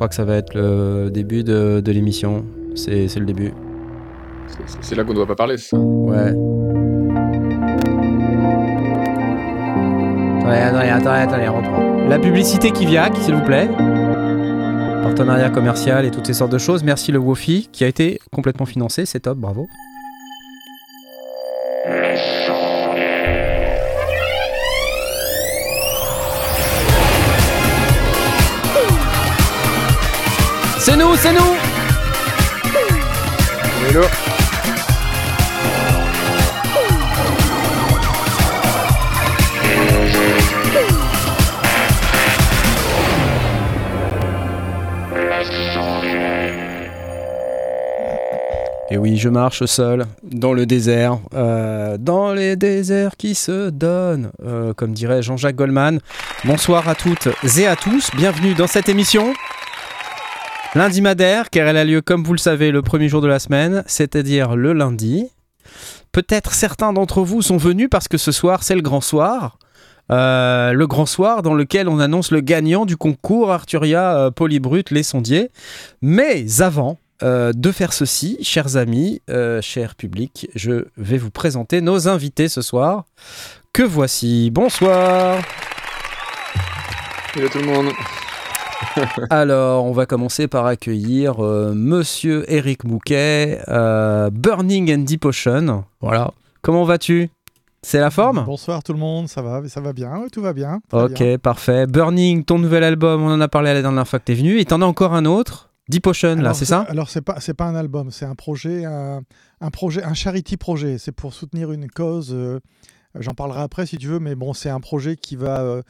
crois que ça va être le début de, de l'émission. C'est c'est le début. C'est- là qu'on ne doit pas parler, ça? Ouais. Attendez, attendez, attendez, on reprend. La publicité qui vient, s'il vous plaît. Partenariat commercial et toutes ces sortes de choses. Merci le Wofi qui a été complètement financé, c'est top, bravo. C'est nous, Hello Et oui, je marche seul dans le désert, euh, dans les déserts qui se donnent, euh, comme dirait Jean-Jacques Goldman. Bonsoir à toutes et à tous, bienvenue dans cette émission. Lundi Madère, car elle a lieu, comme vous le savez, le premier jour de la semaine, c'est-à-dire le lundi. Peut-être certains d'entre vous sont venus parce que ce soir, c'est le grand soir. Euh, le grand soir dans lequel on annonce le gagnant du concours Arturia euh, Polybrut Les Sondiers. Mais avant, euh, de faire ceci, chers amis, euh, cher public, je vais vous présenter nos invités ce soir. Que voici. Bonsoir. Hello tout le monde Alors, on va commencer par accueillir euh, Monsieur Eric Mouquet, euh, Burning and Deep Ocean. Voilà. Comment vas-tu? C'est la forme? Bonsoir tout le monde, ça va, ça va bien, tout va bien. Ok, bien. parfait. Burning, ton nouvel album, on en a parlé la dernière fois que t'es venu. Et t'en as encore un autre Deep Ocean, là, c'est ça? Alors c'est pas, c'est pas un album, c'est un projet, un, un projet, un charity projet. C'est pour soutenir une cause. euh, J'en parlerai après si tu veux, mais bon, c'est un projet qui va euh,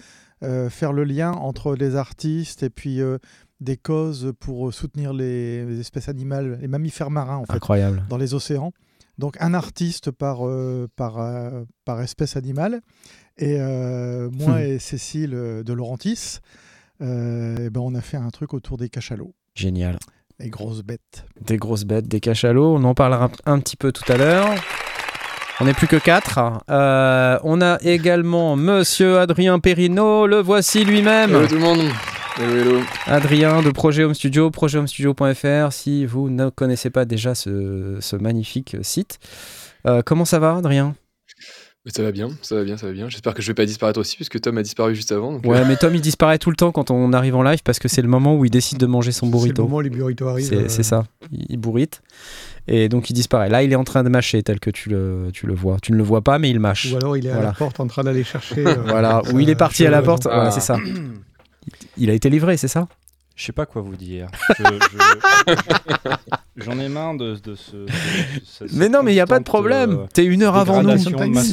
faire le lien entre les artistes et puis euh, des causes pour euh, soutenir les, les espèces animales, les mammifères marins en fait, Incroyable. dans les océans. Donc un artiste par, euh, par, euh, par espèce animale. Et euh, moi Hmm. et Cécile euh, de Laurentis, euh, eh ben on a fait un truc autour des cachalots, Génial. les grosses bêtes. Des grosses bêtes, des cachalots. On en parlera un petit peu tout à l'heure. On n'est plus que quatre. Euh, on a également Monsieur Adrien Perrino. Le voici lui-même. Hello tout le monde Hello hello Adrien de Projet Home Studio, projethomestudio.fr. Si vous ne connaissez pas déjà ce, ce magnifique site. Euh, comment ça va, Adrien? Ça va bien, ça va bien, ça va bien. J'espère que je vais pas disparaître aussi, puisque Tom a disparu juste avant. donc, Ouais, euh, mais Tom, il disparaît tout le temps quand on arrive en live parce que c'est le moment où il décide de manger son C'est le burrito. moment où les burritos arrivent. C'est euh, c'est ça, il, bourrite. Et donc il disparaît. Là, il est en train de mâcher tel que tu le, tu le vois. Tu ne le vois pas, mais il mâche. Ou alors il est à la porte en train d'aller chercher. euh, Voilà, où il est parti à la porte. cheveux. Voilà, Ah. c'est ça. Il a été livré, c'est ça? Je sais pas quoi vous dire. Je- je- J'en ai marre de, de ce. de ce- cette Mais non, mais il n'y a pas de problème. euh, T'es une heure avant nous.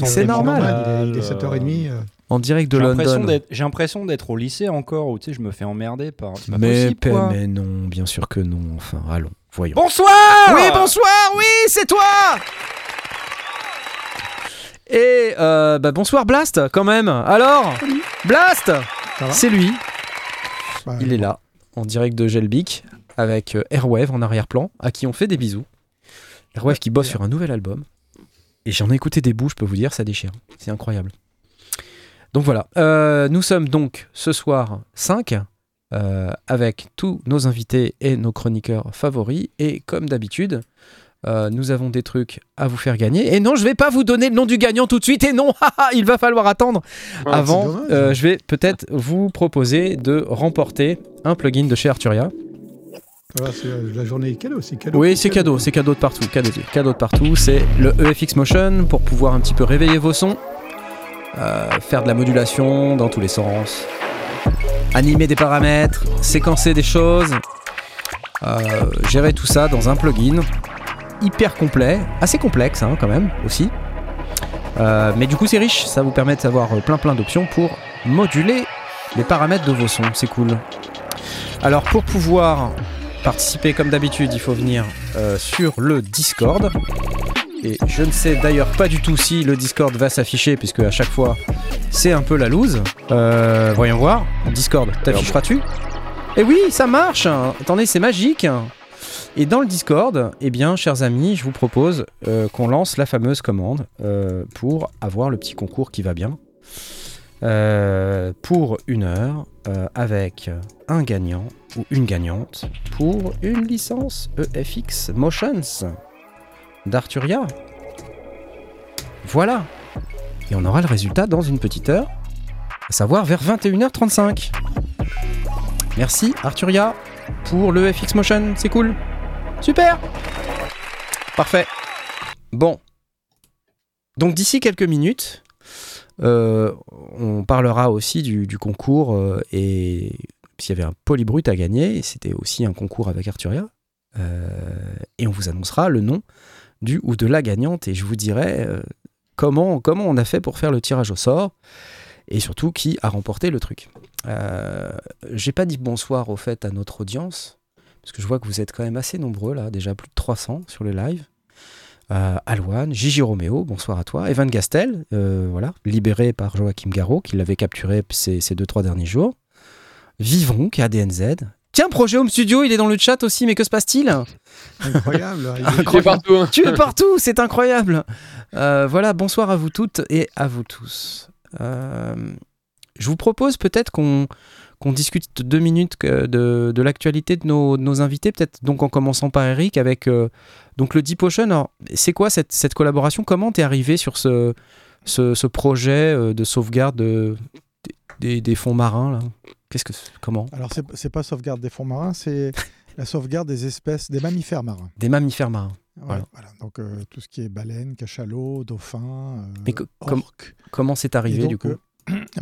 C'est normal. Il est, il est mentale, 7h30. euh, En direct de London. J'ai l'impression d'être au lycée encore, où tu sais, je me fais emmerder par. Mais, possible, quoi. mais non, bien sûr que non. Enfin, allons, voyons. Bonsoir Oui, bonsoir, oui, c'est toi Et euh, bah, bonsoir Blast, quand même. Alors, Blast, c'est lui. Bah, Il est là, en direct de Gelbic, avec euh, Airwave en arrière-plan, à qui on fait des bisous. Airwave qui bosse sur un nouvel album. Et j'en ai écouté des bouts, je peux vous dire, ça déchire. C'est incroyable. Donc voilà, Euh, nous sommes donc ce soir 5, avec tous nos invités et nos chroniqueurs favoris. Et comme d'habitude, euh, nous avons des trucs à vous faire gagner. Et non, je vais pas vous donner le nom du gagnant tout de suite. Et non, il va falloir attendre Ah, avant, euh, je vais peut-être vous proposer de remporter un plugin de chez Arturia. voilà, c'est euh, la journée cadeau, c'est cadeau. Oui, c'est cadeau, c'est cadeau de partout, cadeau de, cadeau de partout. C'est le EFX Motion pour pouvoir un petit peu réveiller vos sons, euh, faire de la modulation dans tous les sens, animer des paramètres, séquencer des choses, gérer tout ça dans un plugin hyper complet, assez complexe hein, quand même aussi. Euh, mais du coup c'est riche, ça vous permet de savoir euh, plein plein d'options pour moduler les paramètres de vos sons, c'est cool. Alors pour pouvoir participer comme d'habitude, il faut venir euh, sur le Discord. Et je ne sais d'ailleurs pas du tout si le Discord va s'afficher, puisque à chaque fois c'est un peu la loose. Voyons voir. Discord, t'afficheras-tu? Eh oui, ça marche Attendez, c'est magique Et dans le Discord, eh bien, chers amis, je vous propose euh, qu'on lance la fameuse commande euh, pour avoir le petit concours qui va bien. euh, pour une heure avec un gagnant ou une gagnante pour une licence EFX Motions d'Arturia. Voilà. Et on aura le résultat dans une petite heure, à savoir vers 21h35. Merci Arturia pour le FX Motion, c'est cool. Super. Parfait. Bon. Donc d'ici quelques minutes, euh, on parlera aussi du, concours euh, et s'il y avait un polybrut à gagner, c'était aussi un concours avec Arturia. Euh, et on vous annoncera le nom du ou de la gagnante et je vous dirai comment, comment on a fait pour faire le tirage au sort et surtout qui a remporté le truc. Euh, J'ai pas dit bonsoir au fait à notre audience parce que je vois que vous êtes quand même assez nombreux là, déjà plus de 300 sur le live. Euh, Alouane, Gigi Roméo, bonsoir à toi. Evan Gastel, euh, voilà, libéré par Joachim Garraud, qui l'avait capturé ces, ces deux, trois derniers jours. Vivon, qui est ADNZ. Tiens, Projet Home Studio, il est dans le chat aussi, mais que se passe-t-il? Incroyable. il est- Incroyable. Tu es partout. hein. Tu es partout, c'est incroyable. Euh, voilà, bonsoir à vous toutes et à vous tous. Euh, je vous propose peut-être qu'on qu'on discute deux minutes que- de, de l'actualité de nos, de nos invités, peut-être donc en commençant par Eric avec euh, donc le Deep Ocean. C'est quoi cette, cette collaboration? Comment t'es arrivé sur ce, ce, ce projet euh, de sauvegarde de- des, des fonds marins là? Qu'est-ce que comment? Alors, c'est pas sauvegarde des fonds marins, c'est la sauvegarde des espèces, des mammifères marins. Des mammifères marins. Voilà. voilà. Donc, euh, tout ce qui est baleine, cachalot, dauphin, euh, Mais orque. Comment c'est arrivé donc, du coup? euh,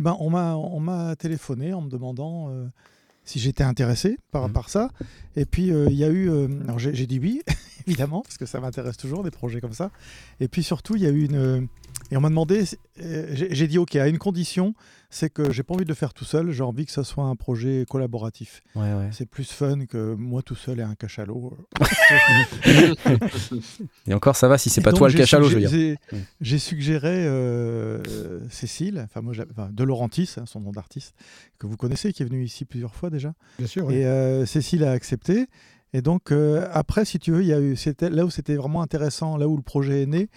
ben, on m'a on m'a téléphoné en me demandant euh, si j'étais intéressé par, par ça. Et puis euh, il y a eu, euh, alors j'ai dit oui évidemment parce que ça m'intéresse toujours des projets comme ça. Et puis surtout il y a eu une et on m'a demandé, euh, j'ai dit ok à une condition, c'est que j'ai pas envie de le faire tout seul. J'ai envie que ça soit un projet collaboratif. Ouais, ouais. C'est plus fun que moi tout seul et un cachalot. Et encore, ça va si c'est pas donc, toi le cachalot, je veux dire. j'ai- suggéré euh, Cécile, enfin moi, enfin, de Laurentis, hein, son nom d'artiste, que vous connaissez, qui est venu ici plusieurs fois déjà. Bien sûr. oui. Et euh, Cécile a accepté. Et donc euh, après, si tu veux, il y a eu, là où c'était vraiment intéressant, là où le projet est né,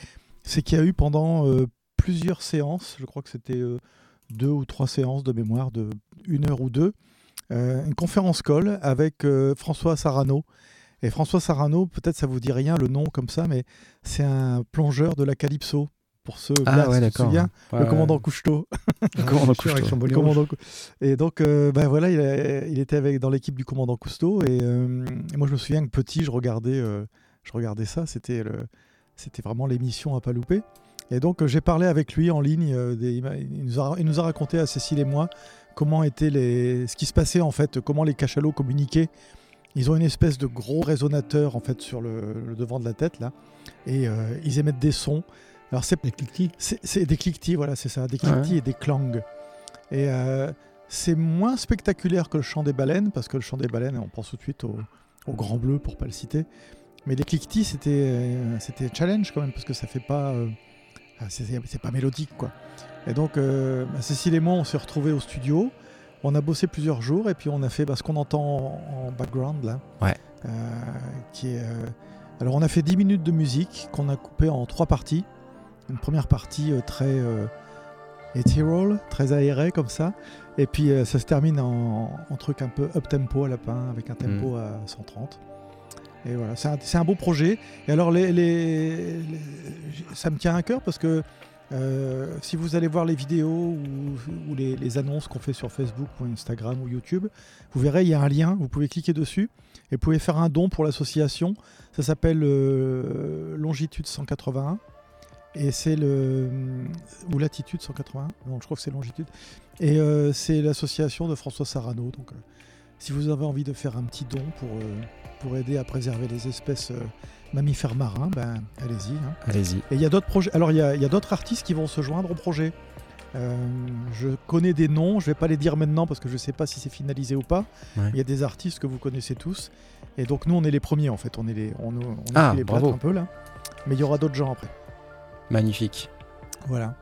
c'est qu'il y a eu pendant euh, plusieurs séances, je crois que c'était euh, deux ou trois séances de mémoire de une heure ou deux, euh, une conférence call avec François Sarano. Et François Sarano, peut-être ça vous dit rien le nom comme ça, mais c'est un plongeur de la Calypso. Pour ceux, Ah ouais, tu te souviens, Ouais, le ouais. commandant Couchetot. Ah, Commandant Cousteau. Le commandant Et donc, euh, ben voilà, il, a- il était avec, dans l'équipe du commandant Cousteau. Et, euh, et moi, je me souviens que petit, je regardais, euh, je regardais ça. C'était, le, c'était vraiment l'émission à pas louper. Et donc, euh, j'ai parlé avec lui en ligne. euh, des- il, nous a, il nous a raconté à Cécile et moi comment était les, ce qui se passait en fait, comment les cachalots communiquaient. Ils ont une espèce de gros résonateur en fait sur le, le devant de la tête là, et euh, ils émettent des sons. Alors c'est Les cliquetis. c'est c'est des cliquetis, voilà, c'est ça, des cliquetis Ouais. et des clangs. Et euh, c'est moins spectaculaire que le chant des baleines, parce que le chant des baleines, on pense tout de suite au, au grand bleu, pour pas le citer. Mais les cliquetis, c'était euh, c'était challenge quand même, parce que ça fait pas. euh, c'est pas mélodique, quoi. Et donc, euh, bah, Cécile et moi, on s'est retrouvés au studio. On a bossé plusieurs jours, et puis on a fait bah, ce qu'on entend en, en background, là. Ouais. Euh, qui est, Alors, on a fait 10 minutes de musique qu'on a coupé en trois parties une première partie très ethereal, très aérée comme ça. Et puis euh, ça se termine en, en truc un peu up tempo à lapin avec un tempo à 130. Et voilà, c'est un, beau projet. Et alors ça me tient à cœur parce que euh, si vous allez voir les vidéos ou, les, annonces qu'on fait sur Facebook ou Instagram ou YouTube, vous verrez, il y a un lien, vous pouvez cliquer dessus et vous pouvez faire un don pour l'association. Ça s'appelle euh, Longitude 181. Et c'est le. Ou Latitude 181 Non, je crois que c'est Longitude. Et euh, c'est l'association de François Sarano. Si vous avez envie de faire un petit don pour, euh, pour aider à préserver les espèces euh, mammifères marins, ben, allez-y. hein. Allez-y. Et il y a d'autres projets. Alors, il y a, il y a d'autres artistes qui vont se joindre au projet. Euh, je connais des noms, je vais pas les dire maintenant parce que je ne sais pas si c'est finalisé ou pas. Ouais. Il y a des artistes que vous connaissez tous. Et donc, nous, on est les premiers en fait. On est les, on, on Ah, les bravo. un peu là. Mais il y aura d'autres gens après. Magnifique. Voilà.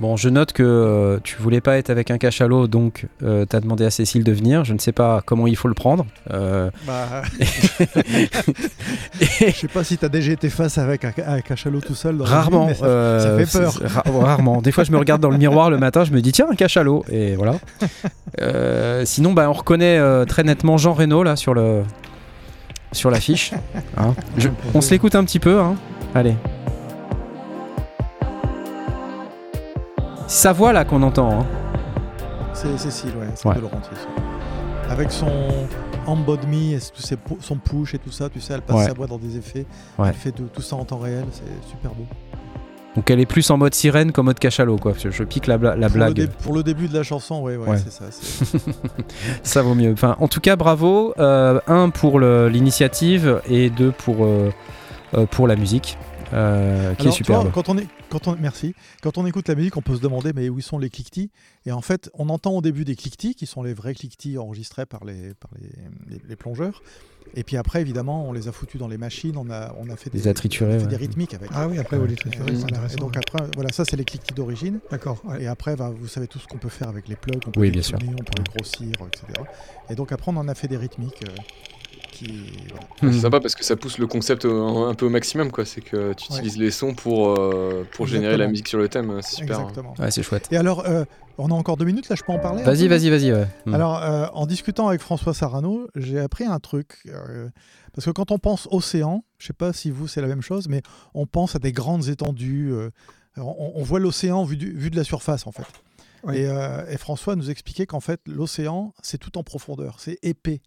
Bon, je note que euh, tu voulais pas être avec un cachalot, donc euh, tu as demandé à Cécile de venir. Je ne sais pas comment il faut le prendre. Euh, Bah, je sais pas si tu as déjà été face avec un, un cachalot tout seul. dans la vie, rarement. ça- euh, ça fait peur. ra- rarement. Des fois, je me regarde dans le miroir le matin, je me dis tiens, un cachalot. Et voilà. Euh, sinon, bah, on reconnaît euh, très nettement Jean Reno là sur le sur l'affiche. Hein. Je- on se l'écoute un petit peu. Hein. Allez. Sa voix là qu'on entend. hein. C'est Cécile, ouais, c'est Ouais. de Laurentiis. Avec son Embod Me, et ses son push et tout ça, tu sais, elle passe Ouais. sa voix dans des effets. Ouais. Elle fait de- tout ça en temps réel, c'est super beau. Donc elle est plus en mode sirène qu'en mode cachalot quoi. Je, je pique la, bla- la Pour le, blague. pour le début de la chanson, ouais, ouais, Ouais. c'est ça. c'est- Ça vaut mieux. Enfin, en tout cas, bravo. Euh, un pour l'initiative et deux pour, euh, euh, pour la musique, euh, qui Alors, est superbe. quand on est, quand on, merci. Quand on écoute la musique, on peut se demander mais où sont les cliquetis? Et en fait, on entend au début des cliquetis qui sont les vrais cliquetis enregistrés par les, par les, les- les plongeurs. Et puis après, évidemment, on les a foutus dans les machines. On a, on a fait des, Les a triturés, on a fait ouais. des rythmiques avec. Ah oui, après, vous les triturez, Voilà. Et donc après, voilà, ça c'est les cliquetis d'origine. D'accord. ouais. Et après, bah, vous savez tout ce qu'on peut faire avec les plugs. On peut Oui, les bien sûr. cloner, On peut les grossir, etc. Et donc après, on en a fait des rythmiques euh, qui. voilà. C'est sympa parce que ça pousse le concept au- un peu au maximum, quoi. C'est que tu Ouais. utilises les sons pour, euh, pour générer la musique sur le thème. C'est super. hein. Exactement. Ouais, c'est chouette. Et alors, euh, on a encore deux minutes là, je peux en parler Vas-y, vas-y, vas-y. ouais. Mm. Alors, euh, en discutant avec François Sarano, j'ai appris un truc. euh, parce que quand on pense océan, je sais pas si vous c'est la même chose, mais on pense à des grandes étendues. euh, on, on voit l'océan vu, du- vu de la surface, en fait. Oui. Et, euh, et François nous expliquait qu'en fait, l'océan, c'est tout en profondeur, c'est épais.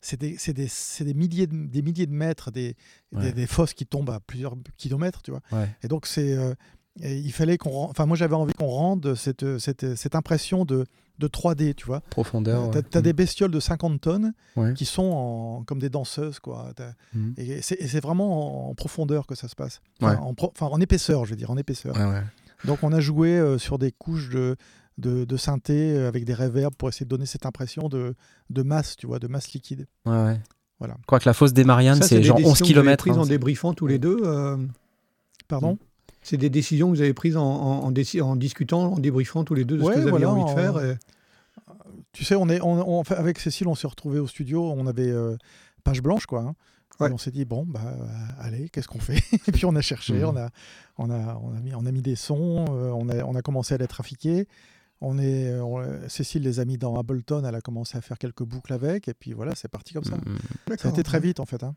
C'est des, c'est des- c'est des milliers, de, des milliers de mètres, des, Ouais. des, fosses qui tombent à plusieurs kilomètres, tu vois. Ouais. Et donc, c'est, euh, il fallait qu'on. Enfin, moi, j'avais envie qu'on rende cette, cette, cette impression de, de 3D, tu vois. Profondeur. T'as ouais. t'as des bestioles de 50 tonnes Ouais. qui sont en- comme des danseuses, quoi. Mhm. Et c'est vraiment en, en profondeur que ça se passe. Enfin, en, pro- en épaisseur, je veux dire, en épaisseur. Donc on a joué euh, sur des couches de, de, de synthé euh, avec des reverbs pour essayer de donner cette impression de, de masse, tu vois, de masse liquide. Ouais, ouais. Voilà. Je crois que la fosse des Mariannes, c'est genre 11 décisions que vous avez km. en débriefant tous les deux. euh, Pardon? c'est des décisions que vous avez prises en, en, en déci- en discutant, en débriefant tous les deux de Ouais, ce que vous aviez voilà, envie de faire. et- Tu sais, on est, on, avec Cécile, on s'est retrouvés au studio, on avait euh, page blanche, quoi. hein. Ouais. on s'est dit, bon, bah, allez, qu'est-ce qu'on fait? Et puis on a cherché, Mhm. on, a, on, a, on, a mis, on a mis des sons, euh, on, a, on a commencé à les trafiquer. On est, euh, on- Cécile les a mis dans Ableton, elle a commencé à faire quelques boucles avec, et puis voilà, c'est parti comme ça. Mm. Ça a été très vite, en fait. hein.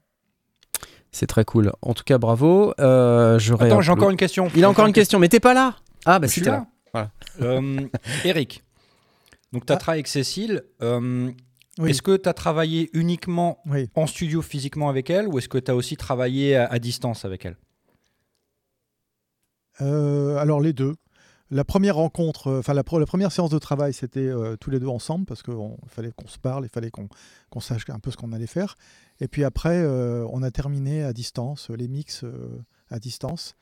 C'est très cool. En tout cas, bravo. Euh, j'aurais Attends, j'ai encore une question. Il a encore une question, mais t'es pas là Ah, bah si t'es là. là. Voilà. Euh, Eric, donc tu as Ah. travaillé avec Cécile. euh, Oui. Est-ce que tu as travaillé uniquement Oui. en studio physiquement avec elle ou est-ce que tu as aussi travaillé à, à distance avec elle? Euh, alors les deux. La première rencontre, euh, enfin la, première séance de travail, c'était euh, tous les deux ensemble parce qu'il fallait qu'on se parle, il fallait qu'on sache un peu ce qu'on allait faire. Et puis après, euh, on a terminé à distance, les mix euh, à distance,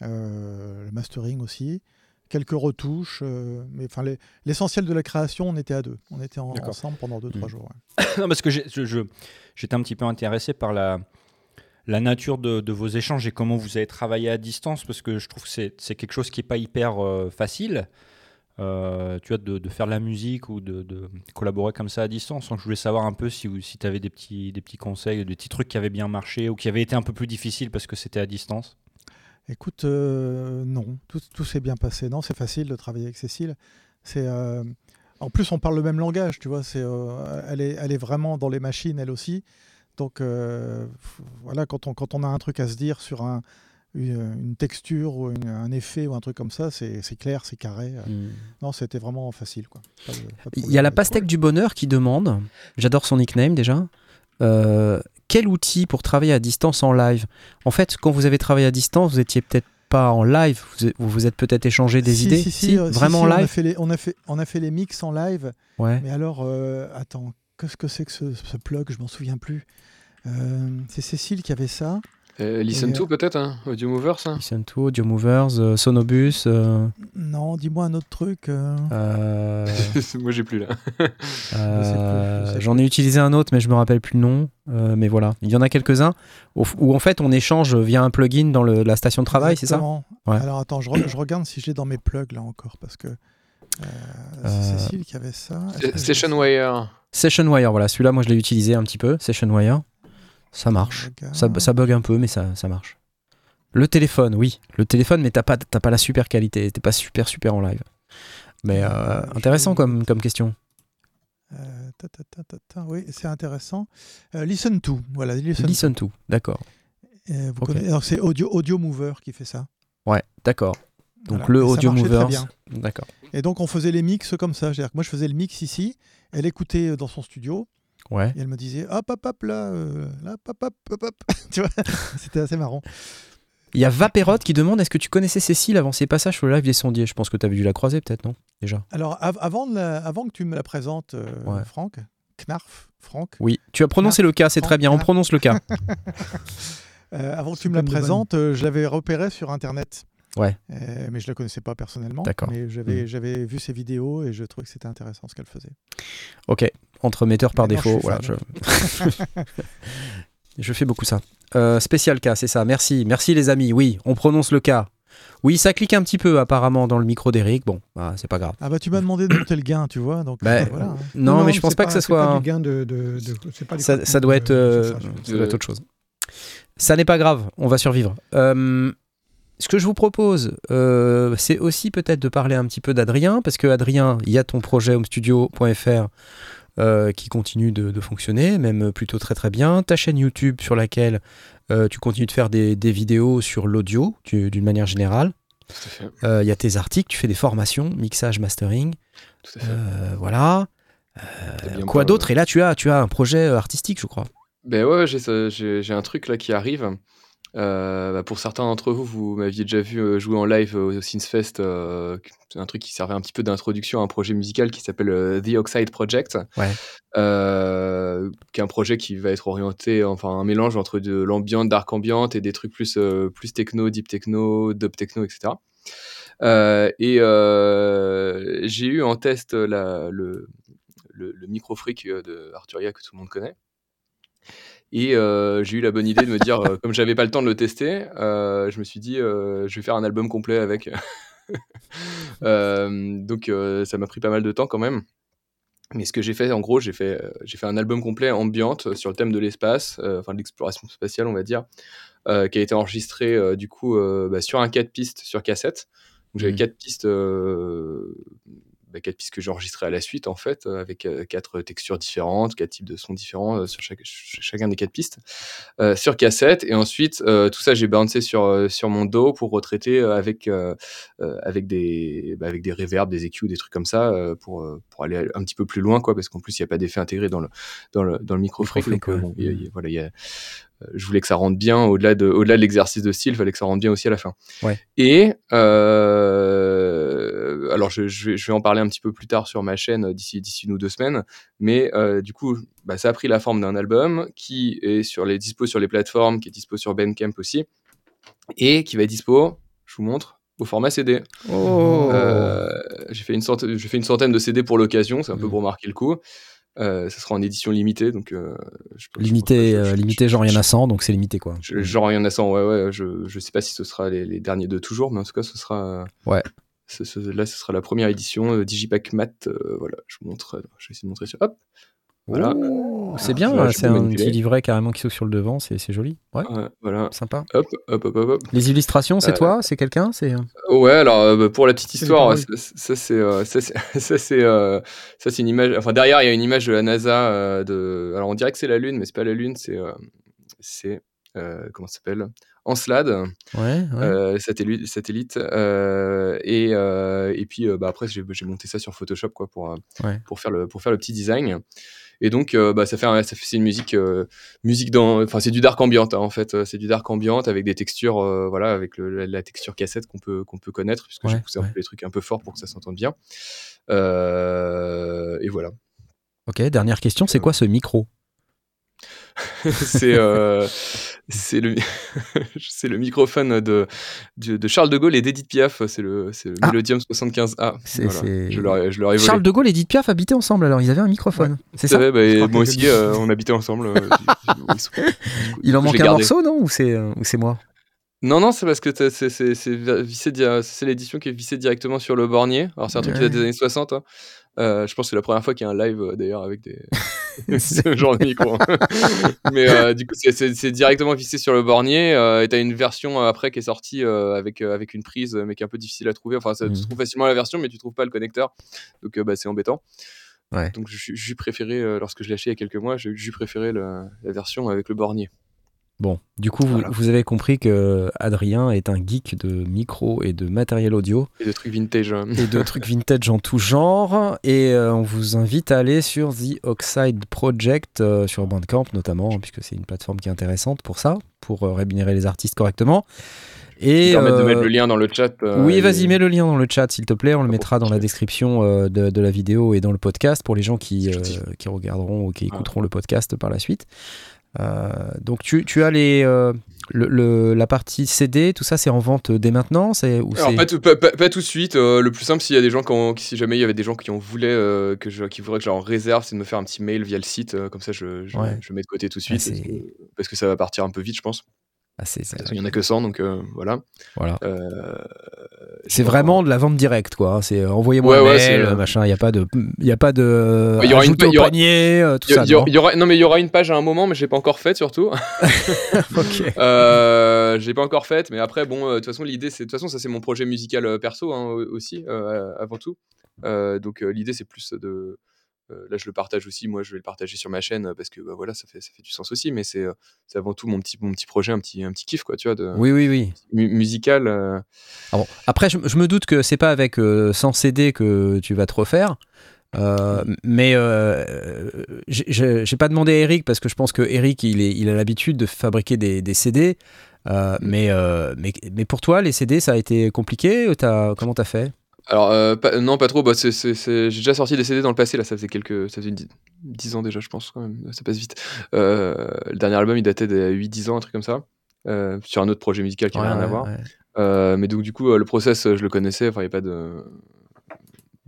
le mastering aussi, quelques retouches, mais enfin les- l'essentiel de la création, on était à deux, on était en- ensemble pendant deux trois Mhm. jours. ouais. Non, parce que j'étais un petit peu intéressé par la, la nature de, vos échanges et comment vous avez travaillé à distance, parce que je trouve que c'est quelque chose qui n'est pas hyper euh, facile. euh, tu vois, de, faire de la musique ou de, collaborer comme ça à distance. Je voulais savoir un peu si, si tu avais des petits, des petits conseils, des petits trucs qui avaient bien marché ou qui avaient été un peu plus difficiles parce que c'était à distance. Écoute, euh, non, tout, tout s'est bien passé. Non, c'est facile de travailler avec Cécile. C'est, en plus, on parle le même langage, tu vois. C'est, elle, est, elle est vraiment dans les machines, elle aussi. Donc, euh, voilà, quand on, quand on a un truc à se dire sur un, une, une texture ou une- un effet ou un truc comme ça, c'est, clair, c'est carré. Mm. Non, c'était vraiment facile, quoi. Pas de- pas de Il y a la pastèque du bonheur qui demande, j'adore son nickname déjà, euh, quel outil pour travailler à distance en live? En fait, quand vous avez travaillé à distance, vous étiez peut-être pas en live, vous vous, êtes peut-être échangé des Si, idées? si, si, euh, si, Vraiment en on a, live? fait les, on, a fait, on a fait les mix en live. Ouais. Mais alors, euh, attends, qu'est-ce que c'est que ce, ce plug? Je m'en souviens plus. Euh, c'est Cécile qui avait ça. Euh, listen Et, to peut-être, hein Audio Movers hein Listen to, Audio Movers, euh, Sonobus. euh, Non, dis-moi un autre truc. euh. euh, Moi j'ai plus là. euh. J'en ai utilisé un autre, mais je me rappelle plus le nom. Euh, mais voilà, il y en a quelques-uns où, où en fait on échange via un plugin dans le- la station de travail, c'est ça? Ouais. Alors attends, je, re- je regarde si je l'ai dans mes plugs là encore parce que euh, c'est Euh, Cécile qui avait ça. Est-ce que Station Wire. Voilà, celui-là, moi je l'ai utilisé un petit peu. SessionWire, ça marche. Ça, ça bug un peu, mais ça, ça marche. Le téléphone, oui. Le téléphone, mais t'as pas, t'as pas la super qualité. T'es pas super, super en live. Mais euh, Euh, intéressant comme, comme question. Euh, ta, ta, ta, ta, ta, oui, c'est intéressant. Euh, listen to, voilà, listen. to. Listen to, d'accord. Vous Ok. connaissez- alors c'est Audio, Audio Mover qui fait ça. Ouais, d'accord. Donc Voilà. le Et Audio bien. D'accord. Et donc on faisait les mix comme ça. C'est-à-dire que moi je faisais le mix ici, elle écoutait dans son studio Ouais. et elle me disait hop hop hop là, euh, là hop hop hop hop. tu vois, c'était assez marrant. Il y a Vaperotte qui demande est-ce que tu connaissais Cécile avant ses passages sur le live des sondiers? Je pense que tu avais dû la croiser peut-être, non? Déjà. Alors av- avant, la- avant que tu me la présentes, euh, Ouais. Franck, Knarf, Franck, Oui. Tu as prononcé le cas, c'est très bien. On prononce le cas. euh, avant que tu me la présentes, euh, je l'avais repérée sur internet. Ouais. Euh, mais je la connaissais pas personnellement. D'accord. Mais j'avais Mm. j'avais vu ses vidéos et je trouvais que c'était intéressant ce qu'elle faisait. Ok. Entremetteur par je défaut. suis Voilà, je... je fais beaucoup ça. Euh, spécial cas, c'est ça. Merci. Merci les amis. Oui, on prononce le cas. Oui, ça clique un petit peu apparemment dans le micro d'Eric. Bon, bah, c'est pas grave. Ah bah tu m'as demandé de monter le gain, tu vois. Donc Bah, euh, voilà. hein. Non, mais je pense pas, que ça c'est pas soit. du gain de, de- de- c'est pas du Ça, doit être, euh, ça doit être autre chose. Ça n'est pas grave, on va survivre. Euh, ce que je vous propose, euh, c'est aussi peut-être de parler un petit peu d'Adrien, parce que Adrien, il y a ton projet homestudio.fr euh, qui continue de, de fonctionner, même plutôt très très bien. Ta chaîne YouTube sur laquelle euh, tu continues de faire des, des vidéos sur l'audio d'une manière générale. Tout à fait. Il y a tes articles, tu fais des formations, mixage, mastering. Tout à fait. Voilà. Quoi d'autre? Et là, tu as, tu as un projet artistique, je crois. Ben ouais, j'ai un truc là qui arrive. Euh, bah, pour certains d'entre vous, vous m'aviez déjà vu euh, jouer en live euh, au Synthfest. euh, un truc qui servait un petit peu d'introduction à un projet musical qui s'appelle The Oxide Project. Ouais. Euh, qui est un projet qui va être orienté, enfin un mélange entre de l'ambiance, dark ambient et des trucs plus, plus techno, deep techno, dub techno, etc. Et j'ai eu en test la, le, le, le micro freak euh, de Arturia que tout le monde connaît. Et euh, j'ai eu la bonne idée de me dire, euh, comme j'avais pas le temps de le tester, euh, je me suis dit, euh, je vais faire un album complet avec. Donc ça m'a pris pas mal de temps quand même. Mais ce que j'ai fait, en gros, j'ai fait, j'ai fait un album complet ambiante sur le thème de l'espace, enfin de l'exploration spatiale, on va dire, qui a été enregistré du coup bah, sur un 4 pistes sur cassette. Donc j'avais Mhm. quatre pistes, bah, quatre pistes que j'ai enregistrées à la suite en fait, euh, avec euh, quatre textures différentes, quatre types de sons différents euh, sur chaque, ch- chacun des quatre pistes, sur cassette. Et ensuite, tout ça j'ai bouncé sur sur mon dos pour retraiter avec avec des bah, avec des reverbs, des EQ, des trucs comme ça pour pour aller un petit peu plus loin quoi, parce qu'en plus il n'y a pas d'effet intégré dans le dans le dans le micro donc, ouais. bon, il y a- il y a- voilà, il y a- je voulais que ça rentre bien au-delà de, au-delà de l'exercice de style, il fallait que ça rentre bien aussi à la fin. Ouais. Et euh, alors je, je, vais, je vais en parler un petit peu plus tard sur ma chaîne euh, d'ici d'ici une ou deux semaines, mais euh, du coup bah, ça a pris la forme d'un album qui est sur les dispo sur les plateformes, qui est dispo sur Bandcamp aussi, et qui va être dispo, je vous montre, au format CD. Oh Euh, j'ai fait une centaine, j'ai fait une centaine de CD pour l'occasion, c'est un peu Mm. pour marquer le coup. Euh, ça sera en édition limitée, donc euh, je peux- je Limité, je- je- limité, genre il y en a 100, donc c'est limité quoi. je- Genre, il y en a 100, ouais, ouais. Je, je sais pas si ce sera les, les derniers de toujours, mais en tout cas, ce sera. Ouais. Ce- ce- là, ce sera la première édition euh, Digipack Mat. euh, voilà, je vous montre. Je vais essayer de montrer sur. Hop Voilà. Oh, c'est Ah, bien, c'est un petit livret carrément qui saute sur le devant, c'est joli. Ouais, voilà. sympa. Hop, hop, hop, hop. Les illustrations, c'est Euh, toi C'est quelqu'un C'est Ouais, alors euh, bah, pour la petite histoire, ça c'est euh, ça c'est ça c'est euh, une image. Enfin derrière il y a une image de la NASA euh, de. Alors on dirait que c'est la Lune, mais c'est pas la Lune, c'est euh, c'est euh, comment ça s'appelle? Encelade. Ouais, ouais. euh, satellite, satellite euh, et, euh, et puis bah, après j'ai j'ai monté ça sur Photoshop quoi pour Ouais. pour faire le pour faire le petit design et donc euh, bah, ça fait un- ça fait c'est une musique euh, musique dans enfin c'est du dark ambient hein, en fait c'est du dark ambient avec des textures euh, voilà avec le- la, la texture cassette qu'on peut qu'on peut connaître puisque j'ai Ouais, poussé un peu les trucs un peu fort pour que ça s'entende bien et voilà Ok, dernière question, c'est quoi ce micro? C'est C'est le, c'est le microphone de, de, de Charles de Gaulle et d'Edith Piaf. C'est le, c'est le Ah. Melodium 75A. C'est- Voilà. c'est- Je leur je leur ai volé. Charles de Gaulle et Edith Piaf habitaient ensemble alors, ils avaient un microphone. C'est ça bah, et moi aussi, euh, on habitait ensemble. euh, Il en manque un morceau, non Ou c'est ou c'est moi? Non, non, c'est parce que c'est c'est- c'est vissé di- c'est l'édition qui est vissée directement sur le bornier. Alors, c'est un truc qui date des années 60. hein. Euh, je pense que c'est la première fois qu'il y a un live d'ailleurs avec des ce genre de micro. Mais euh, du coup, c'est- c'est c'est directement vissé sur le bornier. euh, et t'as une version euh, après qui est sortie avec, avec une prise, mais qui est un peu difficile à trouver. Enfin, ça, tu trouves facilement la version, mais tu trouves pas le connecteur. Donc, bah, c'est embêtant. Ouais. Donc, j'ai préféré, lorsque je l'ai acheté il y a quelques mois, j'ai préféré le- la version avec le bornier. Bon, du coup, vous, Voilà. vous avez compris que Adrien est un geek de micro et de matériel audio Et de trucs vintage. hein. et de trucs vintage en tout genre. Et euh, on vous invite à aller sur The Oxide Project, euh, sur Bandcamp notamment, puisque c'est une plateforme qui est intéressante pour ça, pour euh, rémunérer les artistes correctement. Et Et permettre de euh, mettre le lien dans le chat. oui, et- vas-y, mets le lien dans le chat, s'il te plaît. On le Ah, mettra dans la description de, de la vidéo et dans le podcast pour les gens qui, regarderont ou qui Ah. écouteront le podcast par la suite. Euh, donc, tu, tu as les, euh, le, le- la partie CD, tout ça, c'est en vente dès maintenant c'est, ou Alors c'est- pas tout, pas, pas- pas tout de suite. euh, le plus simple, s'il y a des gens qui, ont- si jamais il y avait des gens qui en voulaient, euh, que je, qui voudraient que je leur réserve, c'est de me faire un petit mail via le site, euh, comme ça je, je, Ouais. je mets de côté tout de suite, Ah, parce, que, parce que ça va partir un peu vite, je pense. Ah, c'est, c'est- Parce qu'il y en a que 100, donc euh, voilà. voilà. Euh, C'est vraiment de la vente directe, quoi. hein. C'est euh, envoyez-moi Ouais, un mail, machin. Il n'y a pas de, il y a pas de il y aura une ajouter pa- au il y aura- panier, tout Il ça. il y aura- non il y aura, non mais il y aura une page à un moment, mais j'ai pas encore faite surtout. Ok. Euh, j'ai pas encore faite, mais après bon, de toute façon l'idée c'est, de toute façon ça c'est mon projet musical perso hein, au- aussi avant tout. Donc l'idée c'est plus de, là je le partage aussi, moi je vais le partager sur ma chaîne euh, parce que bah, voilà ça fait ça fait du sens aussi, mais c'est, euh, c'est avant tout mon petit mon petit projet, un petit un petit kiff quoi, tu vois, de Oui, oui, oui. mu- musical. euh. Ah bon. Après, je, je me doute que c'est pas avec euh, 100 CD que tu vas te refaire. Euh, mais euh, j'ai- pas demandé à Eric parce que je pense que Eric il, est, il a l'habitude de fabriquer des, des CD. Euh, mais, euh, mais, mais pour toi, les CD, ça a été compliqué T'as- Comment t'as fait? Alors euh, pas- non pas trop, bah, c'est, c'est- c'est- j'ai déjà sorti des CD dans le passé là, ça faisait quelques, ça faisait 10 ans déjà je pense quand même, ça passe vite. Euh, le dernier album il datait de 8-10 ans, un truc comme ça. euh, sur un autre projet musical qui n'a Ouais, rien à voir. ouais. Mais donc du coup, le process, je le connaissais. Enfin, il n'y a pas de,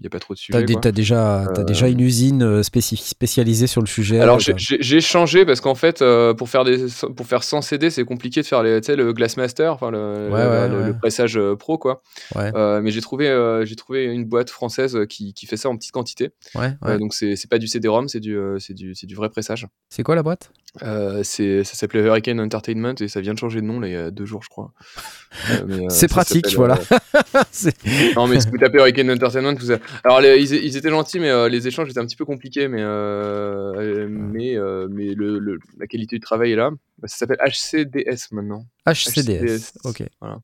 il y a pas trop de sujets. dé- quoi. t'as déjà, Euh, déjà une usine euh, spécialisée sur le sujet Alors t'as- j'ai- changé parce qu'en fait, euh, pour faire des, pour faire 100 CD, c'est compliqué de faire les, tu le Glassmaster, enfin le, Ouais, le- ouais, le- ouais. le pressage euh, pro quoi. Euh, mais j'ai trouvé, euh, j'ai trouvé une boîte française euh, qui, qui fait ça en petite quantité. Euh, donc c'est pas du CD-ROM, c'est du, euh, du, du vrai pressage. C'est quoi la boîte? Euh, ça s'appelait Hurricane Entertainment et ça vient de changer de nom là, il y a deux jours, je crois. Euh, euh, C'est pratique, voilà. euh, Non, mais si vous tapez Hurricane Entertainment, vous avez- Alors, les- ils, ils étaient gentils, mais euh, les échanges étaient un petit peu compliqués, mais, euh, euh, mais, euh, mais le, le- la qualité du travail est là. Bah, Ça s'appelle HCDS maintenant. HCDS. HCDS. Ok. Voilà.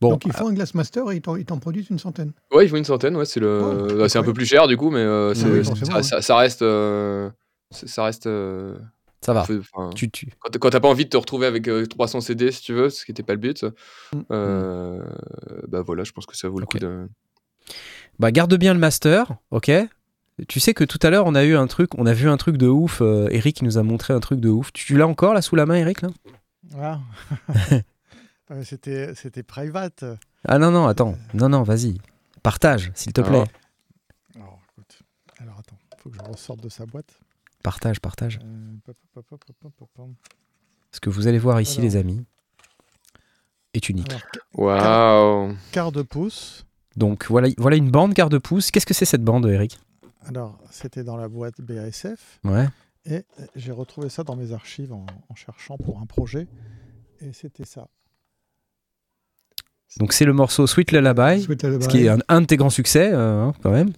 Bon, Donc ils font un Glassmaster et ils t'en- ils t'en produisent une centaine. Ouais, il faut une centaine, ouais, c'est le... Oh, bah, c'est un peu plus cher du coup, mais euh, oui, ça, ouais. ça- ça reste. euh, ça reste. euh, ça va. enfin, Tu, tu... Quand t'as- pas envie de te retrouver avec euh, 300 CD, si tu veux, ce qui n'était pas le but, Mm. euh, bah voilà, je pense que ça vaut le coup de. Bah, garde bien le master, ok? Tu sais que tout à l'heure, on a eu un truc, on a vu un truc de ouf. euh, Eric nous a montré un truc de ouf. Tu l'as encore là sous la main, Eric là? Ah. C'était c'était private. Ah non, non, attends. Non, non, vas-y. Partage, s'il te plaît. Alors. Alors, écoute. Alors attends, faut que je ressorte de sa boîte. Partage, partage. Euh. Ce que vous allez voir ici, Alors. les amis, est unique. Waouh! quart de pouce. Donc voilà, voilà une bande quart de pouce. Qu'est-ce que c'est cette bande, Eric? Alors, c'était dans la boîte BASF. Ouais. Et euh, j'ai retrouvé ça dans mes archives en, en cherchant pour un projet. Et c'était ça. Donc c'est le morceau Sweet Lullaby, Sweet Lullaby. ce qui est un, un de tes grands succès, euh, hein, quand même.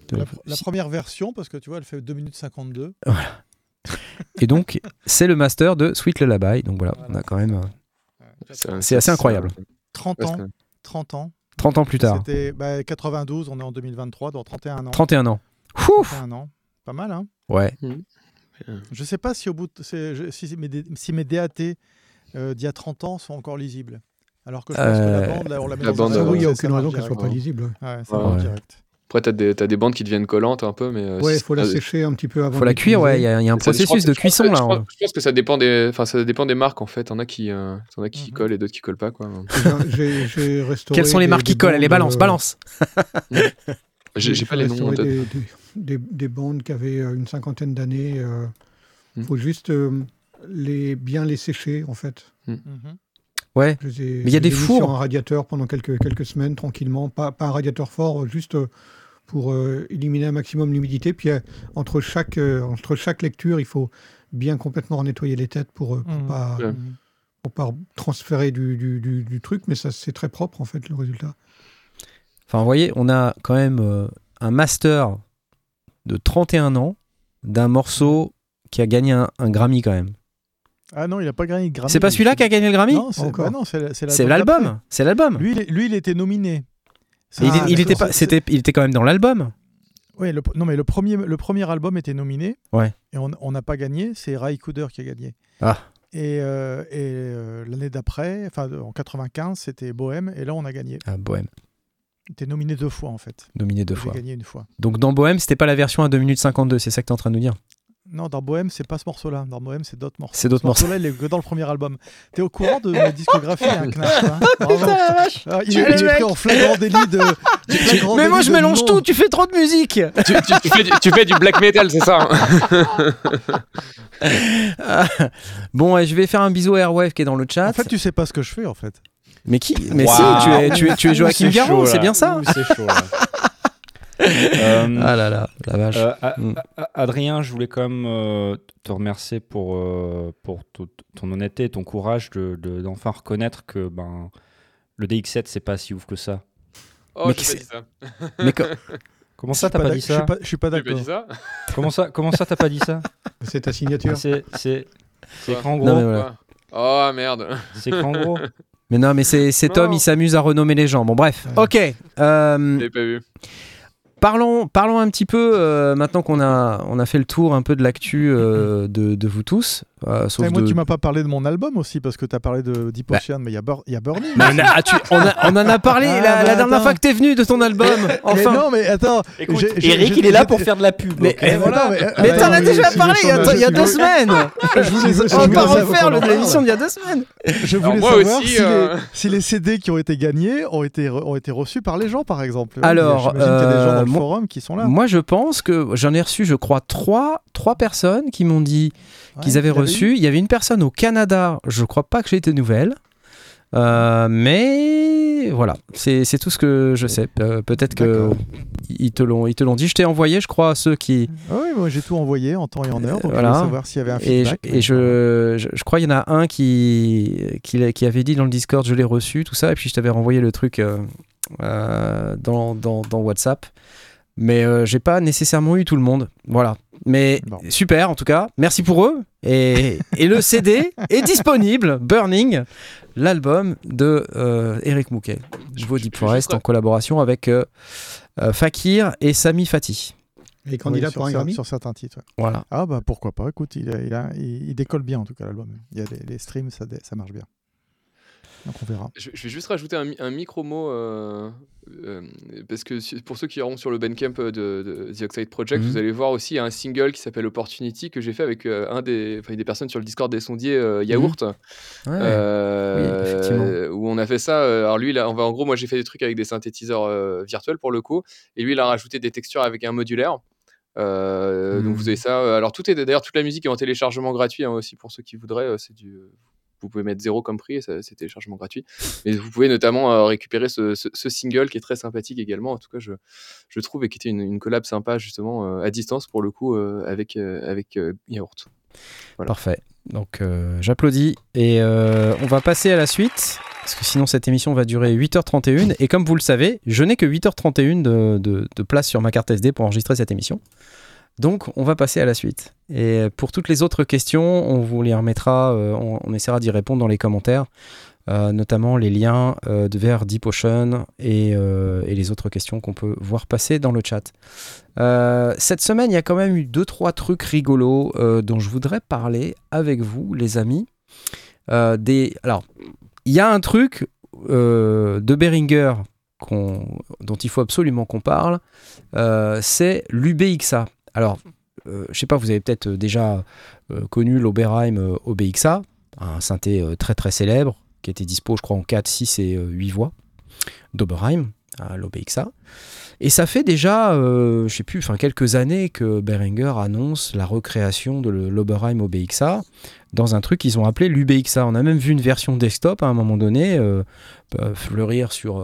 La, Si- première version, parce que tu vois, elle fait 2 minutes 52. Et donc, c'est le master de Sweet Lullaby. Donc voilà, on a quand même euh, C'est assez incroyable. 30 Ouais, ans. c'est- 30 ans. 30 ans plus tard. C'était bah, 92, on est en 2023, dans 31 ans. 31 ans. Ouf 31 ans. Pas mal, hein Ouais. Je sais pas si au bout de, si, mes, si mes DAT euh, d'il y a 30 ans sont encore lisibles. Alors que je pense que Euh, la bande, là, on la met la dans bande, oui, il n'y a aucune raison qu'elle soit pas lisible. Ouais, ça Ouais. direct. Après, t'as des, t'as des bandes qui deviennent collantes un peu, mais. euh, Ouais, il faut la euh, sécher un petit peu avant. Faut la cuire, ouais. Il y, a il y a un processus de cuisson là. Je pense, je pense que ça dépend des, enfin, ça dépend des marques en fait. T'en as qui, euh, t'en as qui Mhm. collent et d'autres qui collent pas quoi. J'ai- J'ai restauré. Quelles sont les des- marques qui collent? Allez, bandes, balance, euh, balance. J'ai, pas les noms en tête. des, des, des, des bandes qui avaient euh, une cinquantaine d'années. Il Mhm. faut juste euh, les, bien les sécher, en fait. Mhm. Ouais. Les ai- Mais il y a je des les ai mis fours. sur un radiateur pendant quelques, quelques semaines, tranquillement. Pas, pas un radiateur fort, juste euh, pour euh, éliminer un maximum l'humidité. Puis euh, entre, chaque, euh, entre chaque lecture, il faut bien complètement nettoyer les têtes pour, euh, pour Mhm. pas, Ouais. pour pas transférer du, du, du- du truc. Mais ça, c'est très propre, en fait, le résultat. Enfin, vous voyez, on a quand même euh, un master de 31 ans d'un morceau qui a gagné un, un Grammy quand même. Ah non, il a pas gagné le Grammy. C'est pas celui-là qui a gagné le Grammy Non, c'est Encore. bah l'album. C'est l'album. Lui, lui, il était nominé. Il, Ah, il était pas, c'était, il était quand même dans l'album. Ouais, le, non, mais le premier, le premier album était nominé. Ouais. Et on n'a pas gagné. C'est Ray Cooder qui a gagné. Ah. Et, euh, et euh, l'année d'après, enfin en 95, c'était Bohème. Et là, on a gagné. Ah, Bohème, Il était nominé deux fois en fait. nominé deux fois. gagné une fois. Donc dans Bohème, c'était pas la version à 2 minutes 52, c'est ça que tu es en train de nous dire? Non, dans Bohème, c'est pas ce morceau-là. Dans Bohème, c'est d'autres morceaux. C'est d'autres Ce morceau-là, il est que dans le premier album. T'es au courant de ma discographie, hein, hein Bravo. Ah, il, Tu- est, il tu- est pris en flagrant délit de. flagrant Mais moi je mélange tout, tu fais trop de musique tu, tu- tu fais du, tu fais du black metal, c'est ça hein Ah. Bon, je vais faire un bisou à Airwave qui est dans le chat. En fait, tu sais pas ce que je fais en fait. Mais qui? Mais si, tu es, tu es, tu es Joachim C'est Garraud, c'est bien ça Ouh, C'est chaud. là. Euh, Ah là là, la vache. Euh, Mm. Adrien, je voulais quand même euh, te remercier pour, euh, pour to- ton honnêteté et ton courage de- de- d'enfin reconnaître que ben, le DX7, c'est pas si ouf que ça. Oh, Mais pas dit ça. Mais Comment ça, t'as pas dit ça Je suis pas J'ai pas dit d'accord. ça Comment ça, comment ça, t'as pas dit ça C'est ta signature. C'est c'est- c'est Non, gros. mais voilà. Oh merde. C'est écrit en gros. Mais non, mais c'est Tom, Non. il s'amuse à renommer les gens. Bon, bref. Ouais. Ok. euh, pas vu. Parlons, parlons un petit peu, euh, maintenant qu'on a, on a fait le tour un peu de l'actu euh, de, de vous tous. euh, sauf moi, de- tu m'as pas parlé de mon album aussi parce que tu as parlé de Deep Bah. Mais il y a, Bur- il y a Burning. Mais on, a- ah, tu- on a- on en a parlé Ah, la, bah, la dernière attends. fois que t'es venu de ton album. Mais Enfin. non, mais attends. Écoute, j'ai- j'ai- Eric, j'ai- il est là pour faire de la pub. Mais- ok eh, voilà. mais, Mais t'en bah, as oui, déjà si parlé il y a, deux semaines. Je voulais, je On va refaire l'émission d'il y a deux semaines. Je voulais savoir aussi, si, euh, les, si les CD qui ont été gagnés ont été, re- ont été reçus par les gens, par exemple. Alors, moi- forum qui sont là. Moi, je pense que j'en ai reçu, je crois, trois, trois personnes qui m'ont dit Ouais, qu'ils avaient reçu. Il y avait une personne au Canada, je crois pas que j'ai été nouvelle. Euh, mais voilà, c'est tout ce que je sais. Euh, Peut-être que D'accord. ils te l'ont ils te l'ont dit. Je t'ai envoyé, je crois, à ceux qui. Ah oui, moi j'ai tout envoyé en temps et en heure, donc Voilà. je savoir s'il y avait un Et, je, feedback. et je, je, je crois qu'il y en a un qui, qui, l'a- qui avait dit dans le Discord, je l'ai reçu, tout ça, et puis je t'avais renvoyé le truc euh, euh, dans, dans, dans WhatsApp. Mais euh, j'ai pas nécessairement eu tout le monde. Voilà. Mais Bon. super en tout cas. Merci pour eux. Et, et le CD est disponible. Burning, l'album de euh, Eric Mouquet. Je vous Deep je- Forest en collaboration avec Fakir et Sami Fati. Et candidat Oui, pour un Grammy sur certains titres. ouais. Voilà. Ah bah pourquoi pas, écoute, il, a- il, a- il- il décolle bien en tout cas l'album. Il y a des, les streams, ça, dé- ça marche bien. Donc on verra. Je, je vais juste rajouter un, mi- un micro mot euh, euh, parce que si- pour ceux qui iront sur le Bandcamp de, de The Oxide Project, Mhm. vous allez voir aussi un single qui s'appelle Opportunity que j'ai fait avec euh, un des, enfin, des personnes sur le Discord des sondiers euh, Yaourt. Ouais. Euh, Oui, effectivement. où on a fait ça. euh, Alors lui, on va, en gros, moi j'ai fait des trucs avec des synthétiseurs euh, virtuels pour le coup, et lui il a rajouté des textures avec un modulaire. Euh, Mhm. Donc vous avez ça. euh, Alors tout est d'ailleurs toute la musique est en téléchargement gratuit hein, aussi pour ceux qui voudraient. euh, C'est du vous pouvez mettre zéro comme prix, c'est téléchargement gratuit. Mais vous pouvez notamment euh, récupérer ce, single qui est très sympathique également. En tout cas, je, je trouve et qui était une, une collab sympa justement euh, à distance pour le coup euh, avec avec Yaourt. Parfait. Donc j'applaudis et on va passer à la suite parce que sinon cette émission va durer 8h31 et comme vous le savez, je n'ai que 8h31 de, de- de place sur ma carte SD pour enregistrer cette émission. Donc on va passer à la suite. Et pour toutes les autres questions, on vous les remettra, euh, on, essaiera d'y répondre dans les commentaires, euh, notamment les liens euh, vers Deep Ocean et, les autres questions qu'on peut voir passer dans le chat. Cette semaine, il y a quand même eu deux trois trucs rigolos dont je voudrais parler avec vous, les amis. Alors, il y a un truc de Behringer dont il faut absolument qu'on parle, c'est l'UBXA. Alors, je sais pas, vous avez peut-être déjà connu l'Oberheim OBXA, un synthé très très célèbre qui était dispo, je crois, en 4, 6 et 8 voix d'Oberheim l'OBXA. Et ça fait déjà, euh, je sais plus, enfin quelques années que Behringer annonce la recréation de l'Oberheim OBXA dans un truc qu'ils ont appelé l'UBXA. On a même vu une version desktop à un moment donné euh, euh, fleurir sur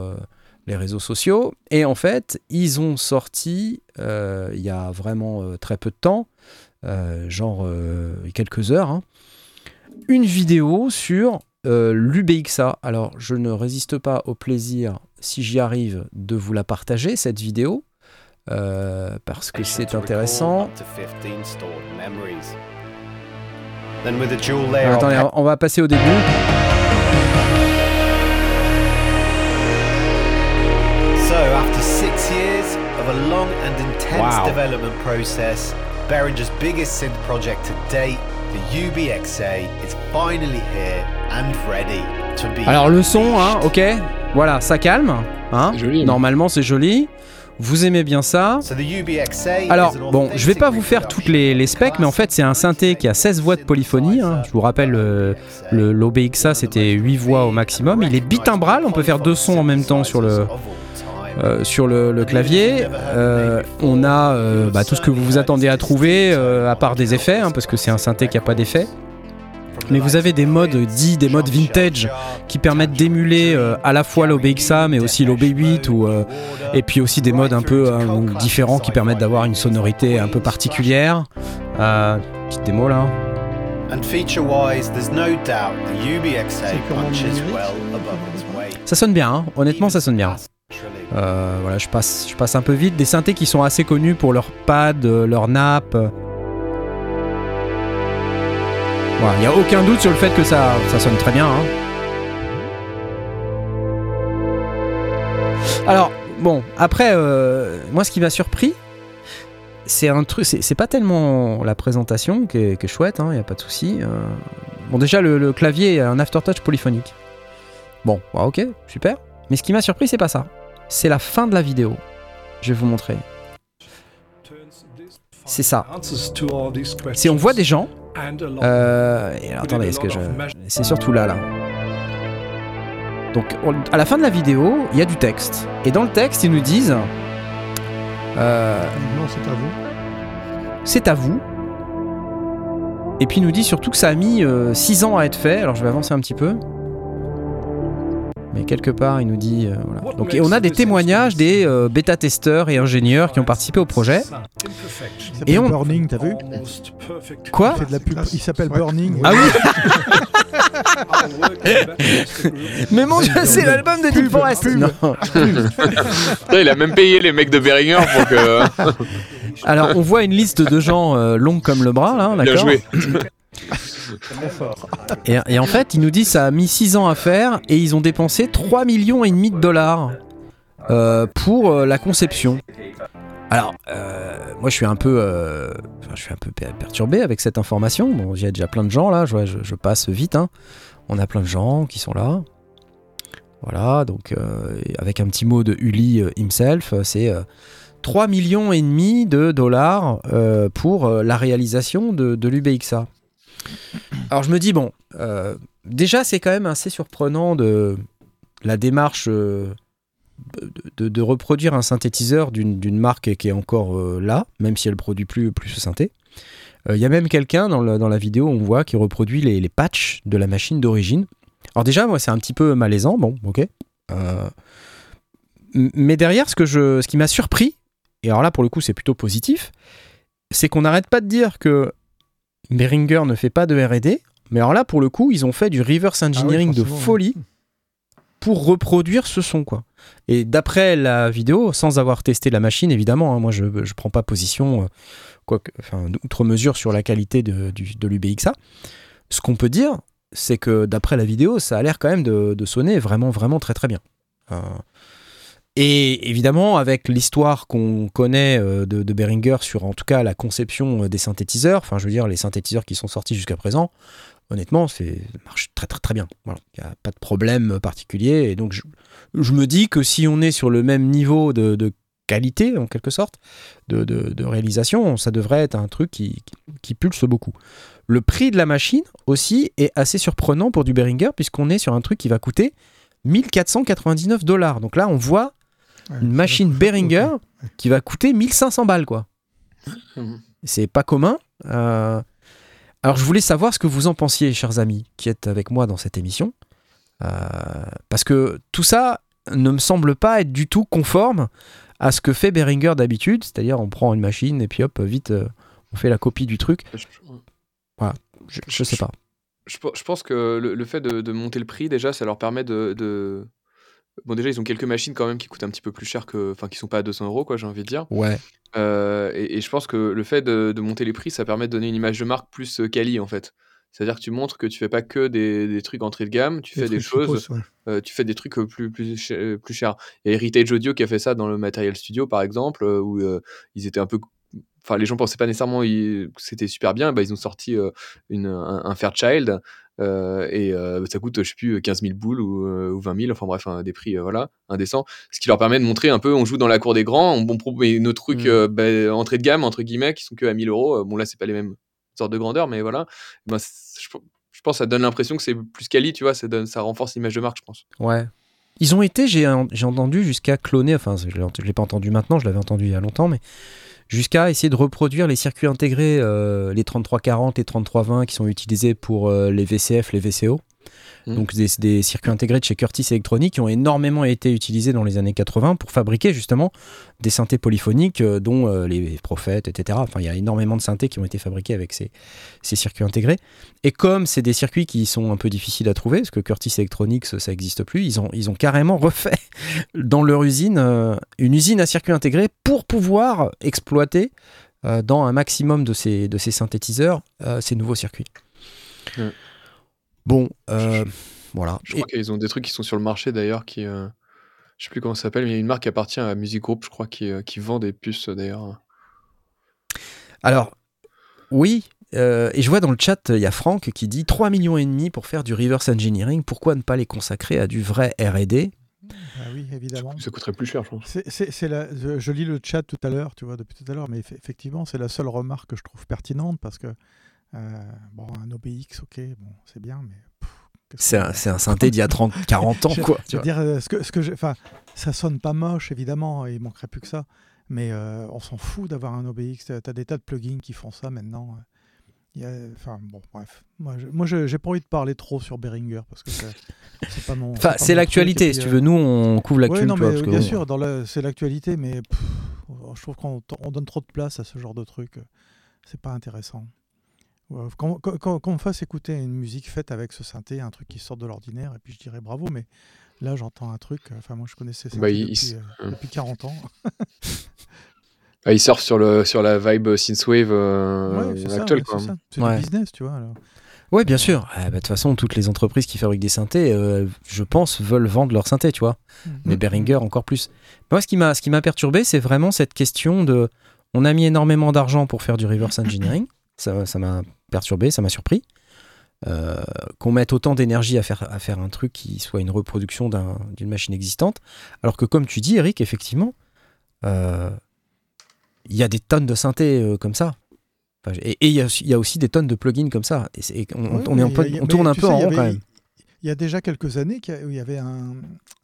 les réseaux sociaux. Et en fait, ils ont sorti il y a vraiment très peu de temps, genre quelques heures, hein, une vidéo sur l'UBXA. Alors, je ne résiste pas au plaisir si j'y arrive, de vous la partager, cette vidéo, euh, parce que c'est intéressant. attendez, on va passer au début. A long and intense development process, Behringer's biggest synth project to date, the UBXA, is finally here and ready to be. Alors le son, hein, ok voilà, ça calme. Hein Normalement, c'est joli. Vous aimez bien ça Alors, bon, je vais pas vous faire toutes les, specs, mais en fait, c'est un synthé qui a 16 voix de polyphonie. Hein. Je vous rappelle, euh, le, l'OBXA, c'était 8 voix au maximum. Il est bitimbral, on peut faire deux sons en même temps sur le, euh, sur le, clavier. Euh, on a bah, tout ce que vous vous attendez à trouver, à part des effets, hein, parce que c'est un synthé qui n'a pas d'effets mais vous avez des modes dits des modes vintage qui permettent d'émuler euh, à la fois l'OBXA mais aussi l'OB8 ou euh, et puis aussi des modes un peu euh, différents qui permettent d'avoir une sonorité un peu particulière. petite démo là. Ça sonne bien, hein. honnêtement ça sonne bien. Voilà, je passe, je passe un peu vite. Des synthés qui sont assez connus pour leur pad, leur nappe. Il n'y a aucun doute sur le fait que ça, ça sonne très bien. Hein. Alors, bon, après, euh, moi, ce qui m'a surpris, c'est un truc, c'est pas tellement la présentation qui est, chouette, il hein, n'y a pas de souci. Euh. Bon, déjà, le, clavier est un aftertouch polyphonique. Bon, ok, super. Mais ce qui m'a surpris, c'est pas ça. C'est la fin de la vidéo. Je vais vous montrer. C'est ça. C'est on voit des gens euh, attendez, est-ce que je. C'est surtout là, là. Donc, à la fin de la vidéo, il y a du texte. Et dans le texte, ils nous disent. Euh, non, c'est à vous. C'est à vous. Et puis, ils nous disent surtout que ça a mis 6 euh, ans à être fait. Alors, je vais avancer un petit peu. Mais quelque part, il nous dit. Euh, voilà. Donc, et on a des témoignages des euh, bêta-testeurs et ingénieurs qui ont participé au projet. Et on... Burning, t'as vu Quoi Il, s'appelle Burning. Ah oui Mais mon dieu, c'est l'album de Deep Forest non. Il a même payé les mecs de Beringer pour que. Alors, on voit une liste de gens euh, longs comme le bras, là, d'accord Bien joué. Et, en fait, ils nous disent ça a mis 6 ans à faire et ils ont dépensé 3 millions et demi de dollars euh, pour euh, la conception. Alors, euh, moi je suis un peu, je suis un peu perturbé avec cette information. Bon, il y a déjà plein de gens là, je, passe vite. Hein. On a plein de gens qui sont là. Voilà, donc avec un petit mot de Uli himself, c'est 3 millions et demi de dollars pour la réalisation de l'UBXA. Alors je me dis, bon, euh, déjà c'est quand même assez surprenant de la démarche euh, de, reproduire un synthétiseur d'une marque qui est encore euh, là, même si elle produit plus, plus ce synthé. Il y a même quelqu'un dans, la vidéo, on voit, qui reproduit les, les patchs de la machine d'origine. Alors déjà, moi c'est un petit peu malaisant, bon, ok. mais derrière, ce, que je, ce qui m'a surpris, et alors là pour le coup c'est plutôt positif, c'est qu'on n'arrête pas de dire que Behringer ne fait pas de RD, mais alors là, pour le coup, ils ont fait du reverse ah engineering de folie pour reproduire ce son, quoi. Et d'après la vidéo, sans avoir testé la machine, évidemment, hein, moi je ne prends pas position, euh, quoi enfin, outre mesure sur la qualité de, de l'UBXA. Ce qu'on peut dire, c'est que d'après la vidéo, ça a l'air quand même de, sonner vraiment, vraiment très, très bien. Euh, et évidemment, avec l'histoire qu'on connaît euh, de, de, Behringer sur en tout cas la conception euh, des synthétiseurs, enfin je veux dire les synthétiseurs qui sont sortis jusqu'à présent, honnêtement, c'est marche très très très bien. Il n'y a pas de problème particulier. Et donc je, me dis que si on est sur le même niveau de, qualité, en quelque sorte, de, réalisation, ça devrait être un truc qui, qui, pulse beaucoup. Le prix de la machine aussi est assez surprenant pour du Behringer, puisqu'on est sur un truc qui va coûter 1499 dollars. Donc là, on voit une machine Behringer qui va coûter 1500 balles, quoi. C'est pas commun. Euh, Alors, je voulais savoir ce que vous en pensiez, chers amis, qui êtes avec moi dans cette émission. Euh, Parce que tout ça ne me semble pas être du tout conforme à ce que fait Behringer d'habitude. C'est-à-dire, on prend une machine et puis hop, vite, euh, on fait la copie du truc. Je, Je, je sais pas. je pe- je pense que le, le fait de, de monter le prix, déjà, ça leur permet de, de- Bon, déjà, ils ont quelques machines quand même qui coûtent un petit peu plus cher que. Enfin, qui sont pas à 200 euros, quoi, j'ai envie de dire. Ouais. Euh, et, et je pense que le fait de, de monter les prix, ça permet de donner une image de marque plus euh, quali, en fait. C'est-à-dire que tu montres que tu fais pas que des, des trucs entrée de gamme, tu fais des choses, ouais. euh, tu fais des trucs plus, plus, ch- plus chers. Il y a Heritage Audio qui a fait ça dans le Material Studio, par exemple, où euh, ils étaient un peu. Enfin, les gens pensaient pas nécessairement que c'était super bien. Bah, ils ont sorti euh, une, un, un Fairchild euh, et euh, ça coûte, je sais plus, 15 000 boules ou, ou 20 000, enfin bref, un- des prix voilà, indécents. Ce qui leur permet de montrer un peu, on joue dans la cour des grands, on, on propose nos trucs Mm. euh, bah, entrée de gamme, entre guillemets, qui sont que à 1000 euros. Bon, là, c'est pas les mêmes sortes de grandeur, mais voilà. Je, je pense que ça donne l'impression que c'est plus quali, tu vois, ça, donne, ça renforce l'image de marque, je pense. Ouais. Ils ont été, j'ai entendu, jusqu'à cloner, enfin, je je l'ai pas entendu maintenant, je l'avais entendu il y a longtemps, mais jusqu'à essayer de reproduire les circuits intégrés, euh, les 3340 et 3320 qui sont utilisés pour euh, les VCF, les VCO. Mhm. Donc des, des circuits intégrés de chez Curtis Electronic qui ont énormément été utilisés dans les années 80 pour fabriquer justement des synthés polyphoniques euh, dont euh, les prophètes, etc. Enfin, il y a énormément de synthés qui ont été fabriqués avec ces, ces circuits intégrés. Et comme c'est des circuits qui sont un peu difficiles à trouver, parce que Curtis Electronics, ça n'existe plus, ils ont, ils ont carrément refait dans leur usine euh, une usine à circuits intégrés pour pouvoir exploiter dans un maximum de ces, de ces synthétiseurs ces nouveaux circuits. Ouais. Bon, euh, voilà. Je Et- crois qu'ils ont des trucs qui sont sur le marché d'ailleurs, qui. euh, je sais plus comment ça s'appelle, mais il y a une marque qui appartient à Music Group, je crois, qui, euh, qui vend des puces d'ailleurs. Alors, oui, euh, et je vois dans le chat, il y a Franck qui dit 3 millions et demi pour faire du reverse engineering, pourquoi ne pas les consacrer à du vrai R&D Ah oui, évidemment. Ça coûterait plus cher, je pense. C'est, c'est- c'est la, je, je lis le chat tout à l'heure, tu vois, depuis tout à l'heure, mais eff- effectivement, c'est la seule remarque que je trouve pertinente parce que, euh, bon, un OBX, ok, bon, c'est bien, mais. C'est un, un synthé d'il y a 30, 40 ans, Je- quoi. Je veux dire, euh, ce que, ce que j'ai- ça sonne pas moche, évidemment, et il manquerait plus que ça. Mais euh, on s'en fout d'avoir un OBX. Tu as des tas de plugins qui font ça maintenant. euh. Enfin, bon, bref. Moi, je, moi, j'ai pas envie de parler trop sur Behringer parce que c'est pas mon. Enfin, c'est l'actualité, si tu veux. Nous, on couvre Ouais, l'actu. non, tu mais bien sûr, dans la- c'est l'actualité, mais pff, je trouve qu'on on donne trop de place à ce genre de truc. C'est pas intéressant. Qu'on qu'on me fasse écouter une musique faite avec ce synthé, un truc qui sort de l'ordinaire, et puis je dirais bravo, mais là j'entends un truc. Enfin, moi je connaissais ça Bah, depuis, il- euh, depuis 40 ans. Ah, ils surfent sur, le, sur la vibe synthwave euh, Ouais, actuelle, c'est Ouais. du business, tu vois. alors. Ouais, bien sûr. Ah, bah, De toute façon, toutes les entreprises qui fabriquent des synthés, euh, je pense, veulent vendre leurs synthés, tu vois. Mais Mhm. Behringer encore plus. Moi, ce qui m'a, ce qui m'a perturbé, c'est vraiment cette question de. On a mis énormément d'argent pour faire du reverse engineering. Ça, ça m'a perturbé, ça m'a surpris. Euh, qu'on mette autant d'énergie à faire, à faire un truc qui soit une reproduction d'un- d'une machine existante. Alors que, comme tu dis, Eric, effectivement, euh, il y a des tonnes de synthés euh, comme ça. Enfin, et il y, a aussi- il y a aussi des tonnes de plugins comme ça. Et, on, Ouais, on est un mais peu- il y a- on tourne un peu sais, en rond quand même. Il y a déjà quelques années qu'il y avait un,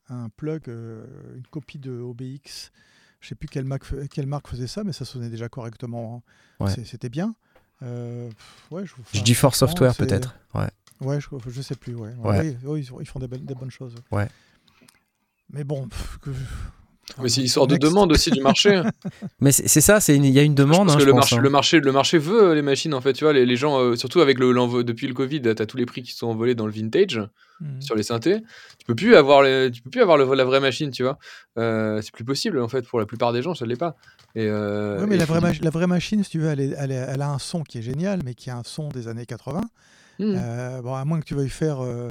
un plug, une copie de OBX. Je sais plus quelle marque, fa- quelle marque faisait ça, mais ça sonnait déjà correctement. Ouais. C'était bien. Euh, ouais, je, dis Force franchement, Software peut-être. Ouais. Ouais, je, je sais plus. Ouais. Oui, ils, ils font des, bonnes- des bonnes choses. Ouais. Mais bon. pff, que- Mais c'est l'histoire de demande aussi du marché. Mais c'est ça, c'est il y a une Je demande. pense hein, que je le, pense, marché, hein. le, marché, le marché veut les machines, en fait. Tu vois, les, les gens, euh, surtout avec le, depuis le Covid, tu as tous les prix qui sont envolés dans le vintage Mhm. sur les synthés. Tu peux plus avoir, les- tu peux plus avoir le- la vraie machine, tu vois. Euh, c'est plus possible, en fait, pour la plupart des gens, ça ne l'est pas. Et, euh, Ouais, mais et la vraie, mach- la vraie machine, si tu veux, elle, est- elle, est- elle a un son qui est génial, mais qui a un son des années 80. Hmm. Euh, bon, à moins que tu veuilles faire euh,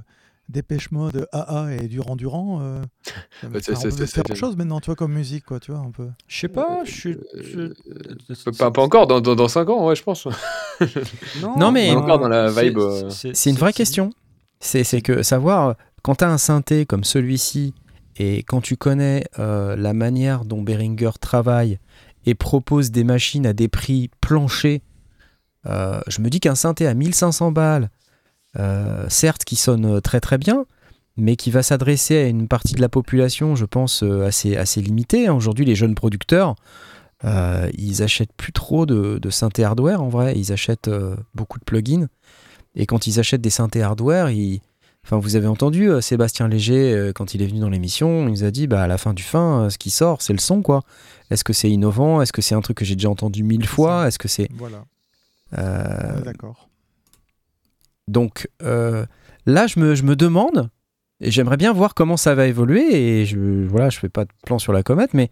Dépêche Mode, AA et Durand Durand. euh, ça- faire autre chose maintenant, tu vois, comme musique, quoi, tu vois, un peu. Je sais pas, je suis. Euh, je- Pas, pas encore, dans, dans, dans 5 ans, ouais, je pense. Non, mais- On est encore dans la c'est- vibe, euh, C'est une vraie c'est- question. C'est c'est que savoir, quand tu as un synthé comme celui-ci, et quand tu connais euh, la manière dont Behringer travaille et propose des machines à des prix planchers, euh, je me dis qu'un synthé à 1500 balles, euh, certes qui sonne très très bien, mais qui va s'adresser à une partie de la population, je pense, euh, assez, assez limitée. hein. Aujourd'hui, les jeunes producteurs, euh, ils achètent plus trop de, de synthé hardware en vrai, ils achètent euh, beaucoup de plugins. Et quand ils achètent des synthés hardware, ils... enfin, vous avez entendu euh, Sébastien Léger, euh, quand il est venu dans l'émission, il nous a dit bah, à la fin du fin, euh, ce qui sort, c'est le son. quoi. Est-ce que c'est innovant? Est-ce que c'est un truc que j'ai déjà entendu mille fois? Est-ce que c'est. Voilà, euh, d'accord. Donc euh, là, je me, je me demande, et j'aimerais bien voir comment ça va évoluer, et je voilà, je fais pas de plan sur la comète, mais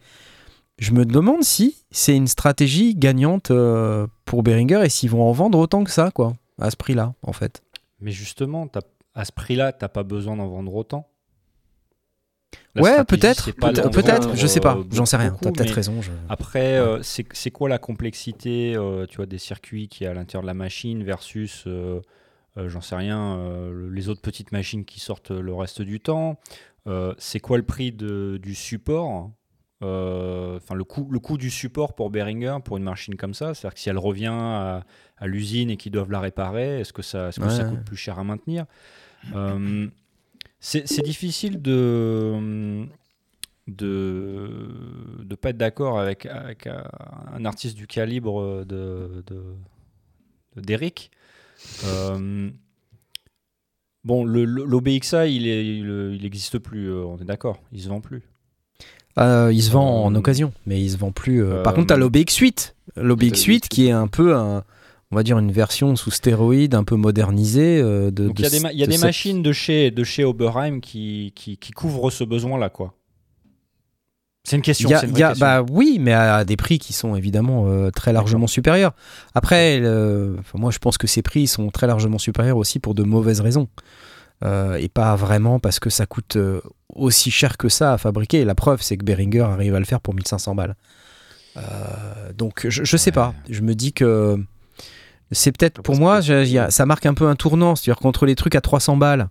je me demande si c'est une stratégie gagnante euh, pour Behringer et s'ils vont en vendre autant que ça, quoi, à ce prix-là, en fait. Mais justement, t'as- à ce prix-là, t'as pas besoin d'en vendre autant. La ouais, peut-être, peut-être, je sais pas, euh, j'en sais rien, beaucoup, t'as peut-être raison. je- Après, euh, c'est c'est quoi la complexité tu vois, des circuits qui est à l'intérieur de la machine versus, j'en sais rien, euh, les autres petites machines qui sortent le reste du temps. Euh, C'est quoi le prix de- du support? Euh, Enfin, le, coût, le coût du support pour Behringer pour une machine comme ça? C'est-à-dire que si elle revient à, à l'usine et qu'ils doivent la réparer, est-ce que, ça, est-ce que ça coûte plus cher à maintenir? Euh, c'est difficile de de de pas être d'accord avec, avec euh, un artiste du calibre de de- de- d'Eric. Euh, bon, le- le- l'OBXA, il est, il, il existe plus, euh, on est d'accord, il se vend plus. Euh, il se vend en Euh, occasion, mais il se vend plus. euh, Par euh, contre, t'as l'OBX8, l'OBX8 l'OBX8. qui est un peu un, on va dire une version sous stéroïde, un peu modernisée euh, de. Il y a de des, ma- il y a de des cette- machines de chez, de chez Oberheim qui, qui, qui couvrent ce besoin-là, quoi. C'est une question. Y a- c'est une il vraie y a- question. bah oui, mais à des prix qui sont évidemment euh, très largement supérieurs. Après, le- moi je pense que ces prix sont très largement supérieurs aussi pour de mauvaises raisons. Euh, et pas vraiment parce que ça coûte euh, aussi cher que ça à fabriquer. La preuve, c'est que Behringer arrive à le faire pour 1500 balles. Donc je, je sais pas. Je me dis que c'est peut-être pour moi, a- ça marque un peu un tournant. C'est-à-dire qu'entre les trucs à 300 balles,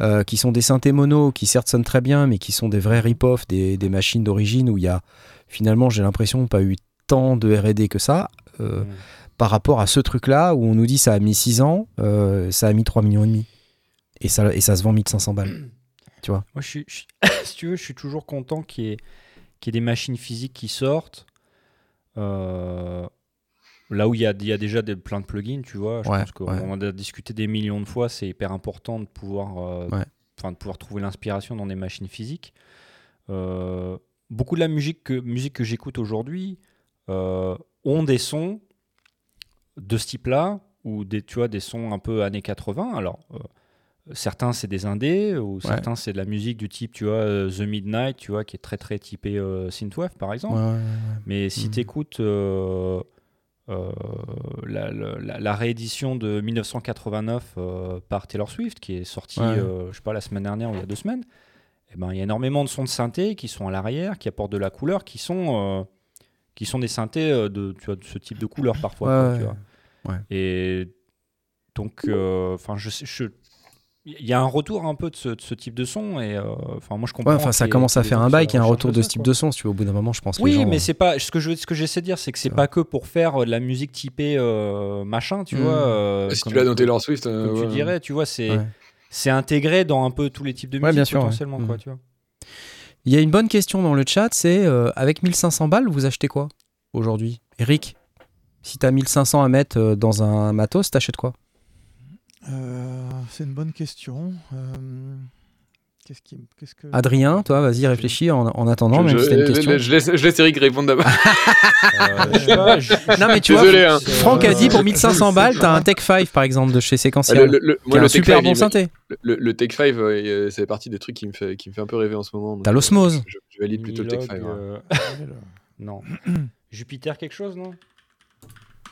euh, qui sont des synthés mono, qui certes sonnent très bien, mais qui sont des vrais rip-off, des, des machines d'origine où il y a finalement, j'ai l'impression, pas eu tant de RD que ça. euh, Mm. par rapport à ce truc-là où on nous dit ça a mis 6 ans, euh, ça a mis 3 millions et demi. Et ça, et ça se vend 1500 balles. Moi, je suis, je suis- si tu veux, je suis toujours content qu'il y, ait- qu'il y ait des machines physiques qui sortent. Euh, là où il y a, il y a déjà des, plein de plugins, tu vois. Je Ouais, pense qu'on ouais. a discuté des millions de fois. C'est hyper important de pouvoir, euh, Ouais. de pouvoir trouver l'inspiration dans des machines physiques. Euh, beaucoup de la musique que, musique que j'écoute aujourd'hui euh, ont des sons de ce type-là, ou des, tu vois, des sons un peu années 80. Alors, certains c'est des indés, ou certains c'est de la musique du type, tu vois, The Midnight, tu vois, qui est très très typé synthwave par exemple. Mais si Mhm. tu écoutes la, la- la- la réédition de 1989 euh, par Taylor Swift, qui est sortie, Ouais. euh, je sais pas, la semaine dernière ou il y a deux semaines, eh ben, il y a énormément de sons de synthé qui sont à l'arrière, qui apportent de la couleur, qui sont, euh, qui sont des synthés euh, de, tu vois, de ce type de couleur parfois. Ouais, quoi, ouais, tu vois. ouais. Et donc, euh, enfin, je je- il y a un retour un peu de ce, de ce type de son et euh, enfin moi je comprends. Ouais, ça commence à faire un bail qu'il y a un retour de ce type quoi. de son. Si tu veux, au bout d'un moment, je pense que Oui, les gens, mais euh, c'est pas ce que je ce que j'essaie de dire, c'est que c'est pas que pour faire de la musique typée euh, machin, tu Mm. vois. euh, si comme- tu l'as dans Taylor Swift, euh, comme tu dirais, tu vois, c'est Ouais. c'est intégré dans un peu tous les types de Ouais, musique bien sûr, ouais. potentiellement, quoi, Mm. tu vois. Il y a une bonne question dans le chat, c'est euh, avec 1500 balles, vous achetez quoi aujourd'hui? Eric, si t'as 1500 à mettre euh, dans un matos, t'achètes quoi? Euh, c'est une bonne question. Euh, Qu'est-ce qui, qu'est-ce que Adrien, toi, vas-y, réfléchis en, en attendant, je, même si t'as une je- question. je laisse, je laisse Eric répondre d'abord. Euh, je sais pas, je- Non, mais tu Désolé, vois, hein. Franck a dit pour Euh, 1500 balles, t'as un Tech 5 par exemple de chez Ah, Sequential. le, le- le- un Tech super 5, bon synthé. le, le Tech 5, euh, c'est partie des trucs qui me fait, qui me fait un peu rêver en ce moment. T'as euh, l'osmose. Je, je valide plutôt le Tech 5. Minilog, ouais. euh, non. Jupiter quelque chose, non?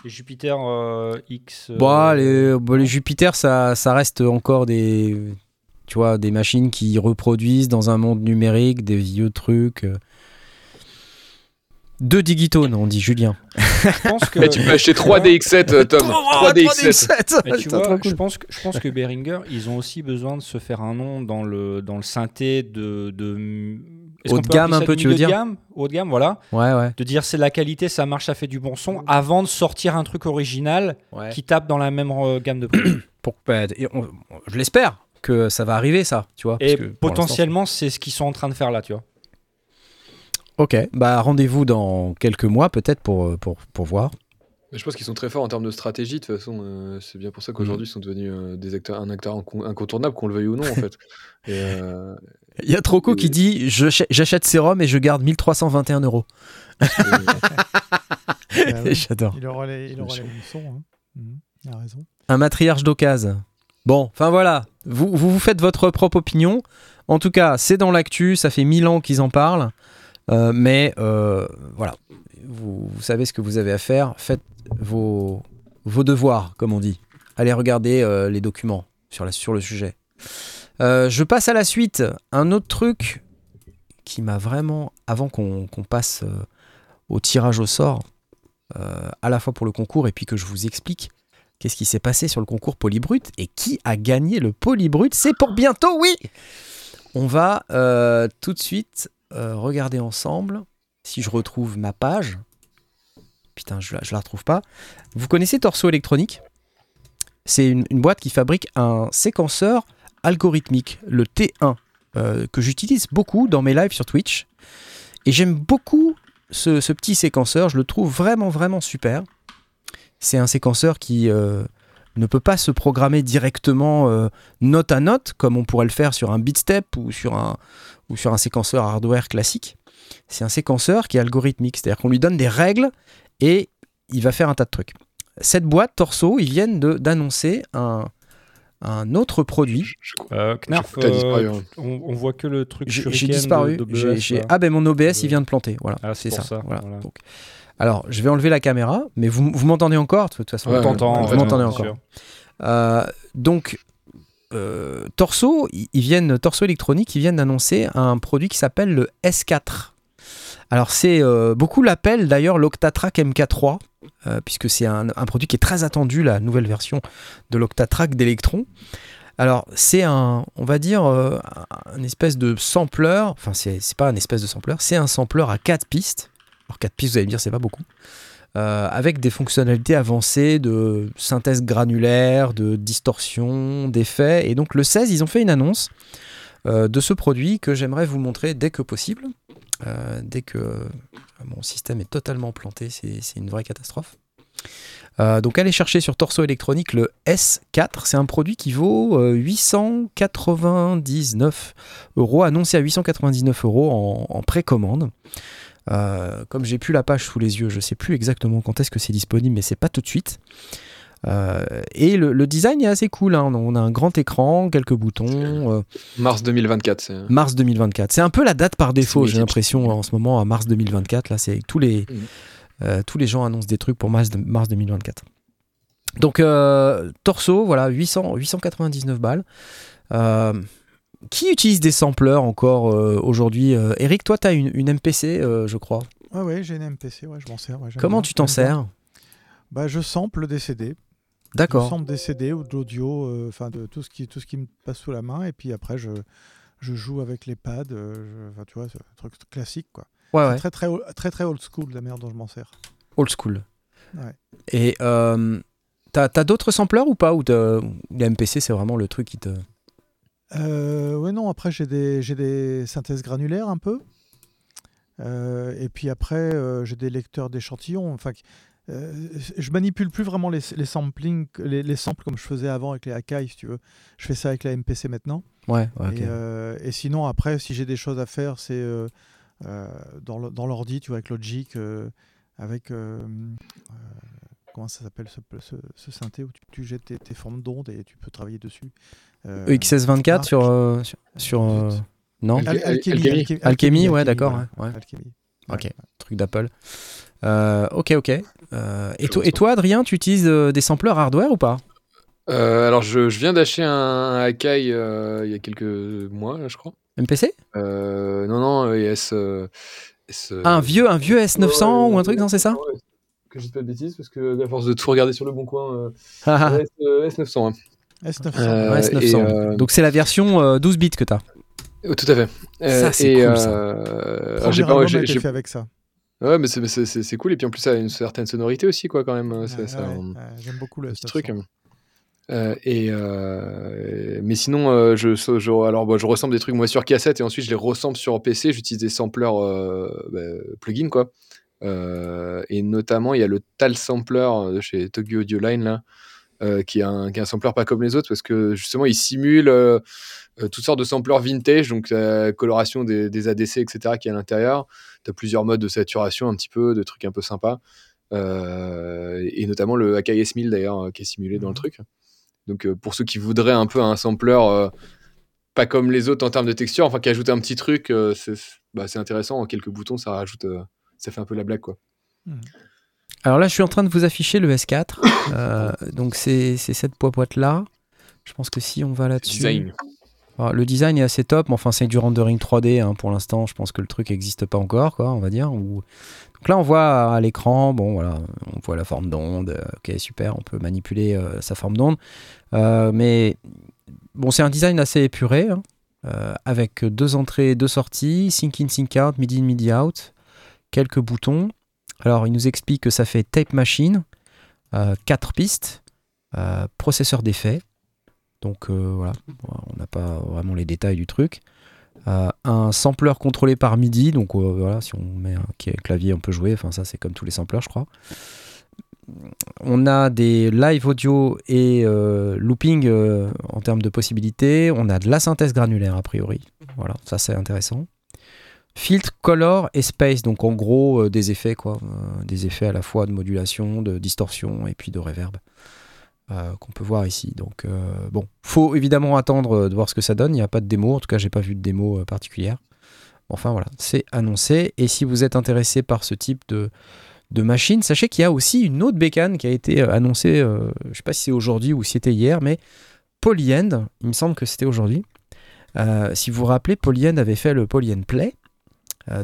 Les Jupiter euh, X. euh, Bon, les, bon, les Jupiter, ça, ça reste encore des, tu vois, des machines qui reproduisent dans un monde numérique des vieux trucs. euh. Deux digitones, on dit Julien. Je pense que. Eh, tu peux acheter 3 DX7, euh, Tom. 3 DX7. Mais tu vois, je pense que je pense que Behringer, ils ont aussi besoin de se faire un nom dans le dans le synthé de, de Haut qu'on de gamme, un peu, tu veux dire gamme? Haut de gamme, voilà. Ouais, ouais. De dire c'est de la qualité, ça marche, ça fait du bon son, avant de sortir un truc original ouais. qui tape dans la même euh, gamme de prix. Pour- bah, et on- je l'espère que ça va arriver, ça, tu vois. parce Et que potentiellement, c'est ce qu'ils sont en train de faire là, tu vois. Ok, bah rendez-vous dans quelques mois peut-être pour, euh, pour, pour voir. Mais je pense qu'ils sont très forts en termes de stratégie. De toute façon, euh, c'est bien pour ça qu'aujourd'hui, ils sont devenus euh, des acteurs, un acteur inco- incontournable, qu'on le veuille ou non, en fait. Et, euh, Il y a Troco qui dit J'achète Serum et je garde 1321 euros. et- oui. J'adore. Il aura les, il aura les hein. Mhm, Il a raison. Un matriarche d'occasion. Bon, enfin voilà, vous, vous vous faites votre propre opinion. En tout cas, c'est dans l'actu, ça fait mille ans qu'ils en parlent. Euh, mais euh, voilà, vous, vous savez ce que vous avez à faire. Faites vos, vos devoirs, comme on dit. Allez regarder euh, les documents sur, la, sur le sujet. Euh, je passe à la suite. Un autre truc qui m'a vraiment, avant qu'on passe euh, au tirage au sort, euh, à la fois pour le concours et puis que je vous explique qu'est-ce qui s'est passé sur le concours Polybrut et qui a gagné le Polybrut. C'est pour bientôt, oui On va tout de suite regarder ensemble si je retrouve ma page. Putain, je je la retrouve pas. Vous connaissez Torso Électronique? C'est une boîte qui fabrique un séquenceur algorithmique, le T1, euh, que j'utilise beaucoup dans mes lives sur Twitch. Et j'aime beaucoup ce, petit séquenceur, je le trouve vraiment, vraiment super. C'est un séquenceur qui euh, ne peut pas se programmer directement euh, note à note, comme on pourrait le faire sur un bitstep ou sur un, ou sur un séquenceur hardware classique. C'est un séquenceur qui est algorithmique, c'est-à-dire qu'on lui donne des règles et il va faire un tas de trucs. Cette boîte, Torso, ils viennent d'annoncer un, un autre produit. Euh, Knarf, euh, hein. on, on voit que le truc J'ai disparu. d'OBS, J'ai- j'ai- là. Ah ben mon OBS, il vient de planter. Voilà, Ah, c'est ça. Voilà. voilà. Donc, alors, je vais enlever la caméra, mais vous, vous m'entendez encore? De toute façon. Ouais, On t'entend, vous m'entendez encore. Euh, donc, euh, Torso, ils ils viennent, Torso électronique, ils viennent d'annoncer un produit qui s'appelle le S4. Alors, c'est euh, beaucoup l'appellent d'ailleurs l'Octatrack MK3, euh, puisque c'est un, produit qui est très attendu, la nouvelle version de l'Octatrack d'Electron. Alors, c'est un, on va dire, euh, un, espèce de sampler, enfin, c'est pas un espèce de sampler, c'est un sampler à 4 pistes. Alors, 4 pistes, vous allez me dire, c'est pas beaucoup. Euh, avec des fonctionnalités avancées de synthèse granulaire, de distorsion, d'effets. Et donc le 16, ils ont fait une annonce de ce produit que j'aimerais vous montrer dès que possible. Euh, dès que euh, mon système est totalement planté, c'est une vraie catastrophe. Euh, donc allez chercher sur Torso électronique le S4, c'est un produit qui vaut euh, 899 euros, annoncé à 899 euros en, précommande. Euh, comme j'ai plus la page sous les yeux, je sais plus exactement quand est-ce que c'est disponible, mais c'est pas tout de suite. Euh, et le, le design est assez cool. hein. On a un grand écran, quelques boutons. euh, Mars 2024, c'est. mars 2024. C'est un peu la date par défaut, j'ai l'impression en ce moment à mars 2024. Là, c'est tous les Mhm. euh, tous les gens annoncent des trucs pour mars, mars 2024. Donc euh, torso, voilà 800 899 balles. Euh, qui utilise des sampleurs encore euh, aujourd'hui Euh, Eric, toi, tu as une, une MPC, euh, je crois. Ah ouais, j'ai une MPC, ouais, je m'en sers. ouais, Comment bien, tu t'en sers? Bah, Je sample des CD. D'accord. sample des CD ou de l'audio, euh, enfin de tout ce, qui, tout ce qui me passe sous la main. Et puis après, je, je joue avec les pads. euh, je- Enfin, tu vois, c'est un truc classique, quoi. Ouais, ouais. Très, très, très, très old school, la manière dont je m'en sers. Old school. Ouais. Et euh, t'as as, d'autres sampleurs ou pas? Ou la MPC, c'est vraiment le truc qui te. Euh, ouais, non, après, j'ai des, j'ai des synthèses granulaires un peu. Euh, et puis après, j'ai des lecteurs d'échantillons. Enfin, euh, je manipule plus vraiment les, les samplings, les, les samples comme je faisais avant avec les Akai, si tu veux. Je fais ça avec la MPC maintenant. Ouais, ouais, ok. Et, euh, et sinon, après, si j'ai des choses à faire, c'est euh, euh, dans l'ordi, tu vois, avec Logic, euh, avec. euh, euh, comment ça s'appelle ce, ce, ce synthé où tu, tu jettes tes, tes formes d'ondes et tu peux travailler dessus. Euh, EXS24 ah, sur. euh, sur, sur, euh, non? Al- Al- Alchemy, ouais, d'accord, ouais. Ok. Truc d'Apple. Euh, ok, ok. Euh, et, ressens. et toi, Adrien, tu utilises euh, des sampleurs hardware ou pas? Euh, alors, je, je viens d'acheter un, un Akai euh, il y a quelques mois, là, je crois. MPC Euh, non, non, ES, euh, S- Ah, un vieux, un vieux S900 Ouais, ou un truc, non, c'est ça? ouais, Que je dis pas de bêtises, parce que à force de tout regarder sur le bon coin, euh, Ah, ah, S, euh, S900. hein. S900. Euh, ouais, S900. et, euh, Donc c'est la version euh, 12 bits que t'as. Oh, Tout à fait. Euh, Ça, c'est cool, ça. euh, j'ai pas- album a été fait avec ça. Ouais, mais c'est- c'est c'est- c'est cool. Et puis en plus, ça a une certaine sonorité aussi, quoi, quand même. Ça, Ouais, ouais, J'aime beaucoup le petit S900. truc. Euh, et euh, mais sinon, euh, je, je, alors, bah, je ressemble des trucs moi sur cassette et ensuite je les ressemble sur PC. J'utilise des samplers bah, plugins, quoi. Et notamment, il y a le Tal Sampler de chez Togi Audio Line, là, qui, est un, qui est un sampler pas comme les autres parce que justement, il simule toutes sortes de samplers vintage, donc la coloration des, des ADC, etc., qui est à l'intérieur. Tu as plusieurs modes de saturation, un petit peu, de trucs un peu sympas. Euh, et notamment le Akai S1000 d'ailleurs, euh, qui est simulé dans le Mhm. truc. Donc euh, pour ceux qui voudraient un peu un sampler pas comme les autres en termes de texture, enfin qui ajoute un petit truc, c'est bah, c'est intéressant. En quelques boutons, ça rajoute, ça fait un peu la blague quoi. Alors là, je suis en train de vous afficher le S4. Euh, donc c'est cette popoite là. Je pense que si on va là-dessus. Design. Le design est assez top, mais enfin c'est du rendering 3D hein, pour l'instant. Je pense que le truc n'existe pas encore, quoi, on va dire. Donc là, on voit à l'écran, bon voilà, on voit la forme d'onde. euh, Ok, super, on peut manipuler euh, sa forme d'onde. Euh, mais bon, c'est un design assez épuré, hein, avec deux entrées, deux sorties, sync in, sync out, midi in, midi out, quelques boutons. Alors, il nous explique que ça fait tape machine, quatre pistes, processeur d'effet. Donc euh, voilà, on n'a pas vraiment les détails du truc. Euh, un sampler contrôlé par MIDI, donc euh, voilà, si on met un clavier, on peut jouer. Enfin, ça, c'est comme tous les samplers, je crois. On a des live audio et looping en termes de possibilités. On a de la synthèse granulaire, a priori. Voilà, ça, c'est intéressant. Filtre, color et space, donc en gros des effets quoi, des effets à la fois de modulation, de distorsion et puis de reverb euh, qu'on peut voir ici. Donc euh, bon, faut évidemment attendre euh, de voir ce que ça donne. Il n'y a pas de démo, en tout cas j'ai pas vu de démo particulière. Enfin voilà, c'est annoncé. Et si vous êtes intéressé par ce type de, machine, sachez qu'il y a aussi une autre bécane qui a été annoncée, je sais pas si c'est aujourd'hui ou si c'était hier, mais Polyend, il me semble que c'était aujourd'hui. Si vous vous rappelez, Polyend avait fait le Polyend Play,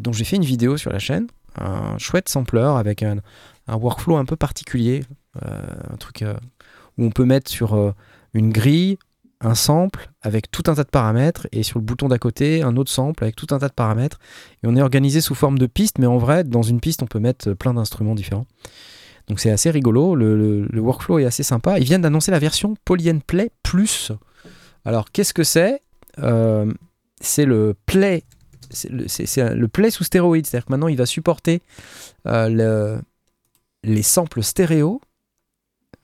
dont j'ai fait une vidéo sur la chaîne. Un chouette sampler avec un, un workflow un peu particulier, un truc où on peut mettre sur euh, une grille un sample avec tout un tas de paramètres et sur le bouton d'à côté un autre sample avec tout un tas de paramètres. Et on est organisé sous forme de piste mais en vrai dans une piste on peut mettre plein d'instruments différents. Donc c'est assez rigolo le, workflow est assez sympa. Ils viennent d'annoncer la version Polyend Play Plus. Alors qu'est-ce que c'est? Euh, c'est le Play c'est le, Play sous stéroïde c'est à dire que maintenant il va supporter euh, le- les samples stéréo.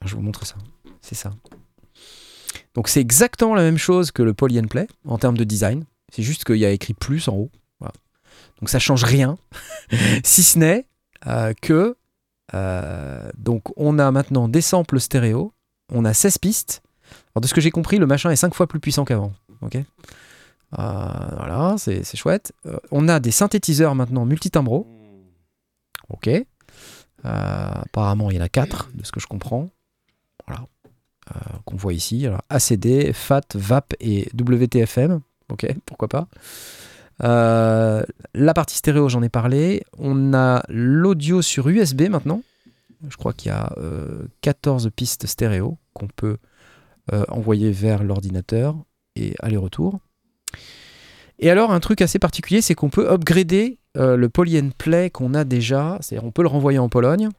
Je vous montre ça c'est ça. Donc c'est exactement la même chose que le Poly and Play en termes de design. C'est juste qu'il y a écrit plus en haut. Voilà. Donc ça change rien, si ce n'est euh, que euh, donc on a maintenant des samples stéréo, on a 16 pistes. Alors de ce que j'ai compris, le machin est 5 fois plus puissant qu'avant. Ok. Euh, voilà, c'est chouette. On a des synthétiseurs maintenant multitimbro. Ok. Apparemment, il y en a 4, de ce que je comprends. Voilà. Euh, Qu'on voit ici. ACD, FAT, VAP et WTFM. Ok, pourquoi pas. Euh, la partie stéréo, j'en ai parlé. On a l'audio sur USB maintenant. Je crois qu'il y a euh, 14 pistes stéréo qu'on peut euh, envoyer vers l'ordinateur et aller-retour. Et alors, un truc assez particulier, c'est qu'on peut upgrader euh, le Poly and Play qu'on a déjà. C'est-à-dire, on peut le renvoyer en Pologne.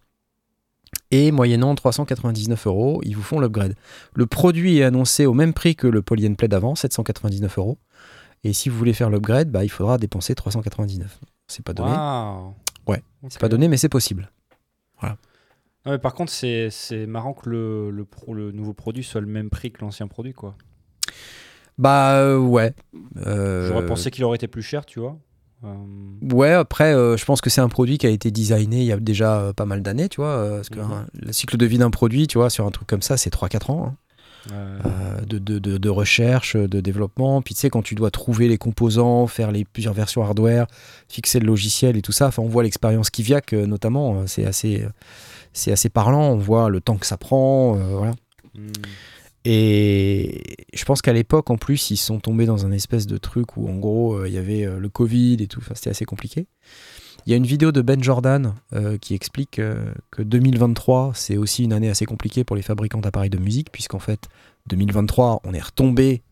Et moyennant 399 euros, ils vous font l'upgrade. Le produit est annoncé au même prix que le Poly Play d'avant, 799 euros. Et si vous voulez faire l'upgrade, bah, il faudra dépenser 399. C'est pas donné. Ouais. C'est pas donné, mais c'est possible. Non, mais par contre, c'est c'est marrant que le, le, pro- le nouveau produit soit le même prix que l'ancien produit, quoi. Bah euh, ouais. Euh, J'aurais pensé qu'il aurait été plus cher, tu vois. Euh, Ouais, après, euh, je pense que c'est un produit qui a été designé il y a déjà euh, pas mal d'années, tu vois. euh, parce que Mhm. hein, le cycle de vie d'un produit, tu vois, sur un truc comme ça, c'est 3-4 ans. hein. de, de, de- de recherche, de développement. Puis tu sais, quand tu dois trouver les composants, faire les plusieurs versions hardware, fixer le logiciel et tout ça, enfin, on voit l'expérience Kiviak notamment, c'est assez, c'est assez parlant. On voit le temps que ça prend, voilà. hmm. Et je pense qu'à l'époque, en plus, ils sont tombés dans un espèce de truc où, en gros, euh, il y avait euh, le Covid et tout. Enfin, c'était assez compliqué. Il y a une vidéo de Ben Jordan euh, qui explique que 2023, c'est aussi une année assez compliquée pour les fabricants d'appareils de musique, puisqu'en fait, 2023, on est retombé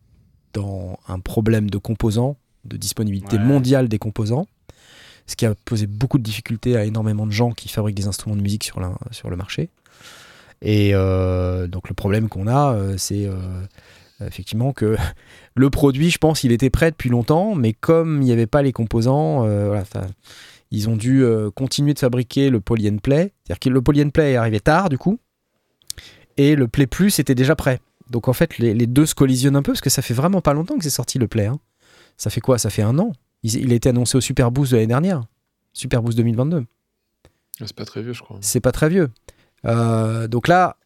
dans un problème de composants, de disponibilité Ouais. mondiale des composants, ce qui a posé beaucoup de difficultés à énormément de gens qui fabriquent des instruments de musique sur, la- sur le marché. Et euh, donc le problème qu'on a, euh, c'est euh, effectivement que le produit, je pense, il était prêt depuis longtemps, mais comme il n'y avait pas les composants, euh, voilà, ils ont dû euh, continuer de fabriquer le poly and play. C'est-à-dire que le poly and play est arrivé tard, du coup, et le play plus était déjà prêt. Donc en fait, les, les deux se collisionnent un peu, parce que ça fait vraiment pas longtemps que c'est sorti le play. hein. Ça fait quoi? Ça fait un an. Il, il a été annoncé au Super Boost de l'année dernière. Super Boost 2022 C'est pas très vieux, je crois. c'est pas très vieux. Euh, donc là,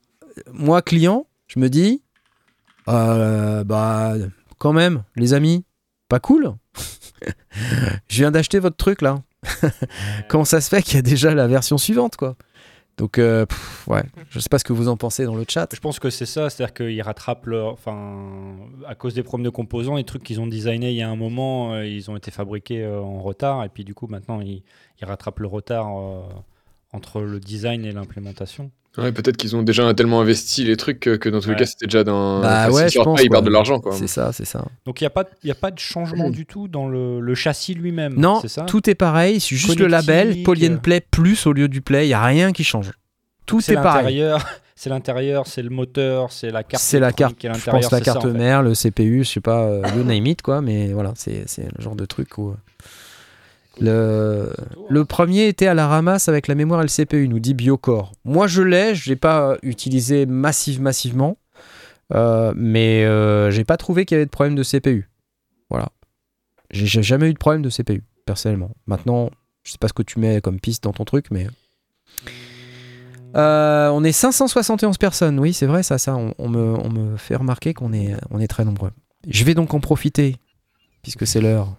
moi, client, je me dis, euh, bah, quand même, les amis, pas cool. je viens d'acheter votre truc là. Comment ça se fait qu'il y a déjà la version suivante, quoi? Donc, euh, pff, ouais, je sais pas ce que vous en pensez dans le chat. Je pense que c'est ça, c'est-à-dire qu'ils rattrapent leur. Enfin, à cause des problèmes de composants, les trucs qu'ils ont designés il y a un moment, euh, ils ont été fabriqués euh, en retard, et puis du coup, maintenant, ils, ils rattrapent le retard entre le design et l'implémentation. Ouais, peut-être qu'ils ont déjà tellement investi les trucs que, que dans tous les cas, c'était déjà dans. Bah enfin, ouais, je pense, pas, ils perdent de l'argent, quoi. C'est ça, c'est ça. Donc, il n'y a, pas- il y a pas de changement du tout dans le, le châssis lui-même. Non, ça? tout est pareil, c'est juste le label Poly and. Play plus au lieu du Play, il y a rien qui change. Tout C'est est pareil. l'intérieur, c'est l'intérieur, c'est le moteur, c'est la carte. C'est la carte, je pense la ça, carte en fait. mère, le CPU, je sais pas, euh, you name it quoi, mais voilà, c'est c'est le genre de truc où. euh, Le, premier était à la ramasse avec la mémoire et le CPU, nous dit Biocore. Moi je l'ai, je l'ai pas utilisé massive, massivement, euh, mais euh, j'ai pas trouvé qu'il y avait de problème de CPU. Voilà. J'ai jamais eu de problème de CPU, personnellement. Maintenant, je sais pas ce que tu mets comme piste dans ton truc, mais. Euh, on est 571 personnes, oui, c'est vrai, ça, ça. On, on me, on me fait remarquer qu'on est, on est très nombreux. Je vais donc en profiter, puisque c'est l'heure,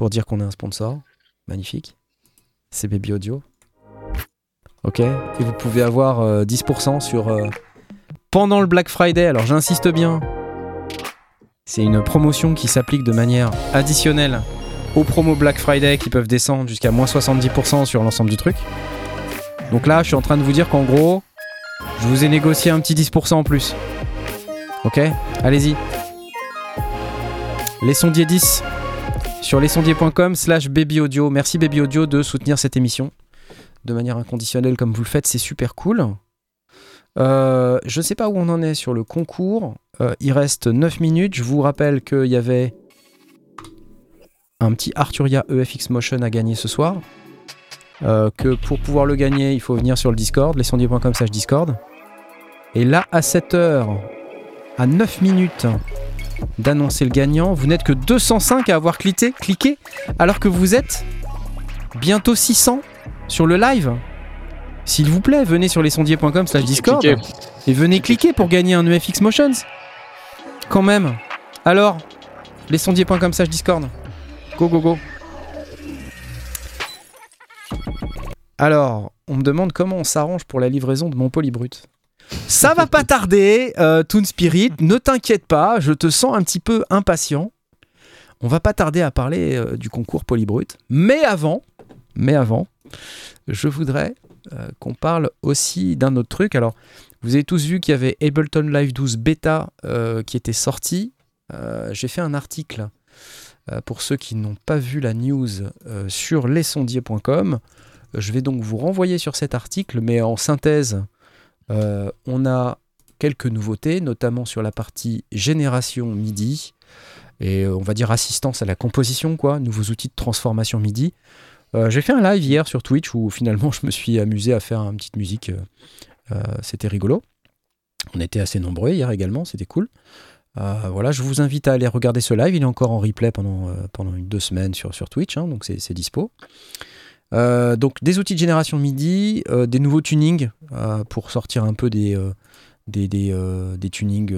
pour dire qu'on a un sponsor. Magnifique. C'est Baby Audio. Ok. Et vous pouvez avoir euh, 10% sur. euh, pendant le Black Friday, alors j'insiste bien. C'est une promotion qui s'applique de manière additionnelle aux promos Black Friday qui peuvent descendre jusqu'à moins 70% sur l'ensemble du truc. Donc là, je suis en train de vous dire qu'en gros, je vous ai négocié un petit 10% en plus. Ok? Allez-y. Les sondiers 10 sur lesondiers.com slash babyaudio. Merci Baby Audio de soutenir cette émission de manière inconditionnelle comme vous le faites, c'est super cool. Euh, je sais pas où on en est sur le concours. Euh, il reste 9 minutes. Je vous rappelle qu'il y avait un petit Arturia EFX Motion à gagner ce soir. Euh, que pour pouvoir le gagner, il faut venir sur le Discord, lesondiers.com slash Discord. Et là, à 7h, à 9 minutes d'annoncer le gagnant, vous n'êtes que 205 à avoir cliqué, cliqué, alors que vous êtes bientôt 600 sur le live. S'il vous plaît, venez sur lesondiers.com slash Discord et venez cliquer pour gagner un EFX Motions. Quand même. Alors, lesondiers.com slash Discord. Go, go, go. Alors, on me demande comment on s'arrange pour la livraison de mon polybrut. Ça va pas tarder, euh, Toon Spirit, ne t'inquiète pas, je te sens un petit peu impatient. On va pas tarder à parler euh, du concours polybrut, mais avant, mais avant, je voudrais euh, qu'on parle aussi d'un autre truc. Alors, vous avez tous vu qu'il y avait Ableton Live 12 Beta qui était sorti. J'ai fait un article pour ceux qui n'ont pas vu la news sur lesondiers.com. Je vais donc vous renvoyer sur cet article, mais en synthèse, euh, on a quelques nouveautés, notamment sur la partie génération MIDI et euh, on va dire assistance à la composition, quoi, nouveaux outils de transformation MIDI. Euh, J'ai fait un live hier sur Twitch où finalement je me suis amusé à faire une petite musique. c'était rigolo. On était assez nombreux hier également, c'était cool. Voilà, je vous invite à aller regarder ce live. Il est encore en replay pendant, pendant une, deux semaines sur, sur Twitch, hein, donc c'est dispo. Euh, donc des outils de génération MIDI, euh, des nouveaux tunings euh, pour sortir un peu des, des, des, des tunings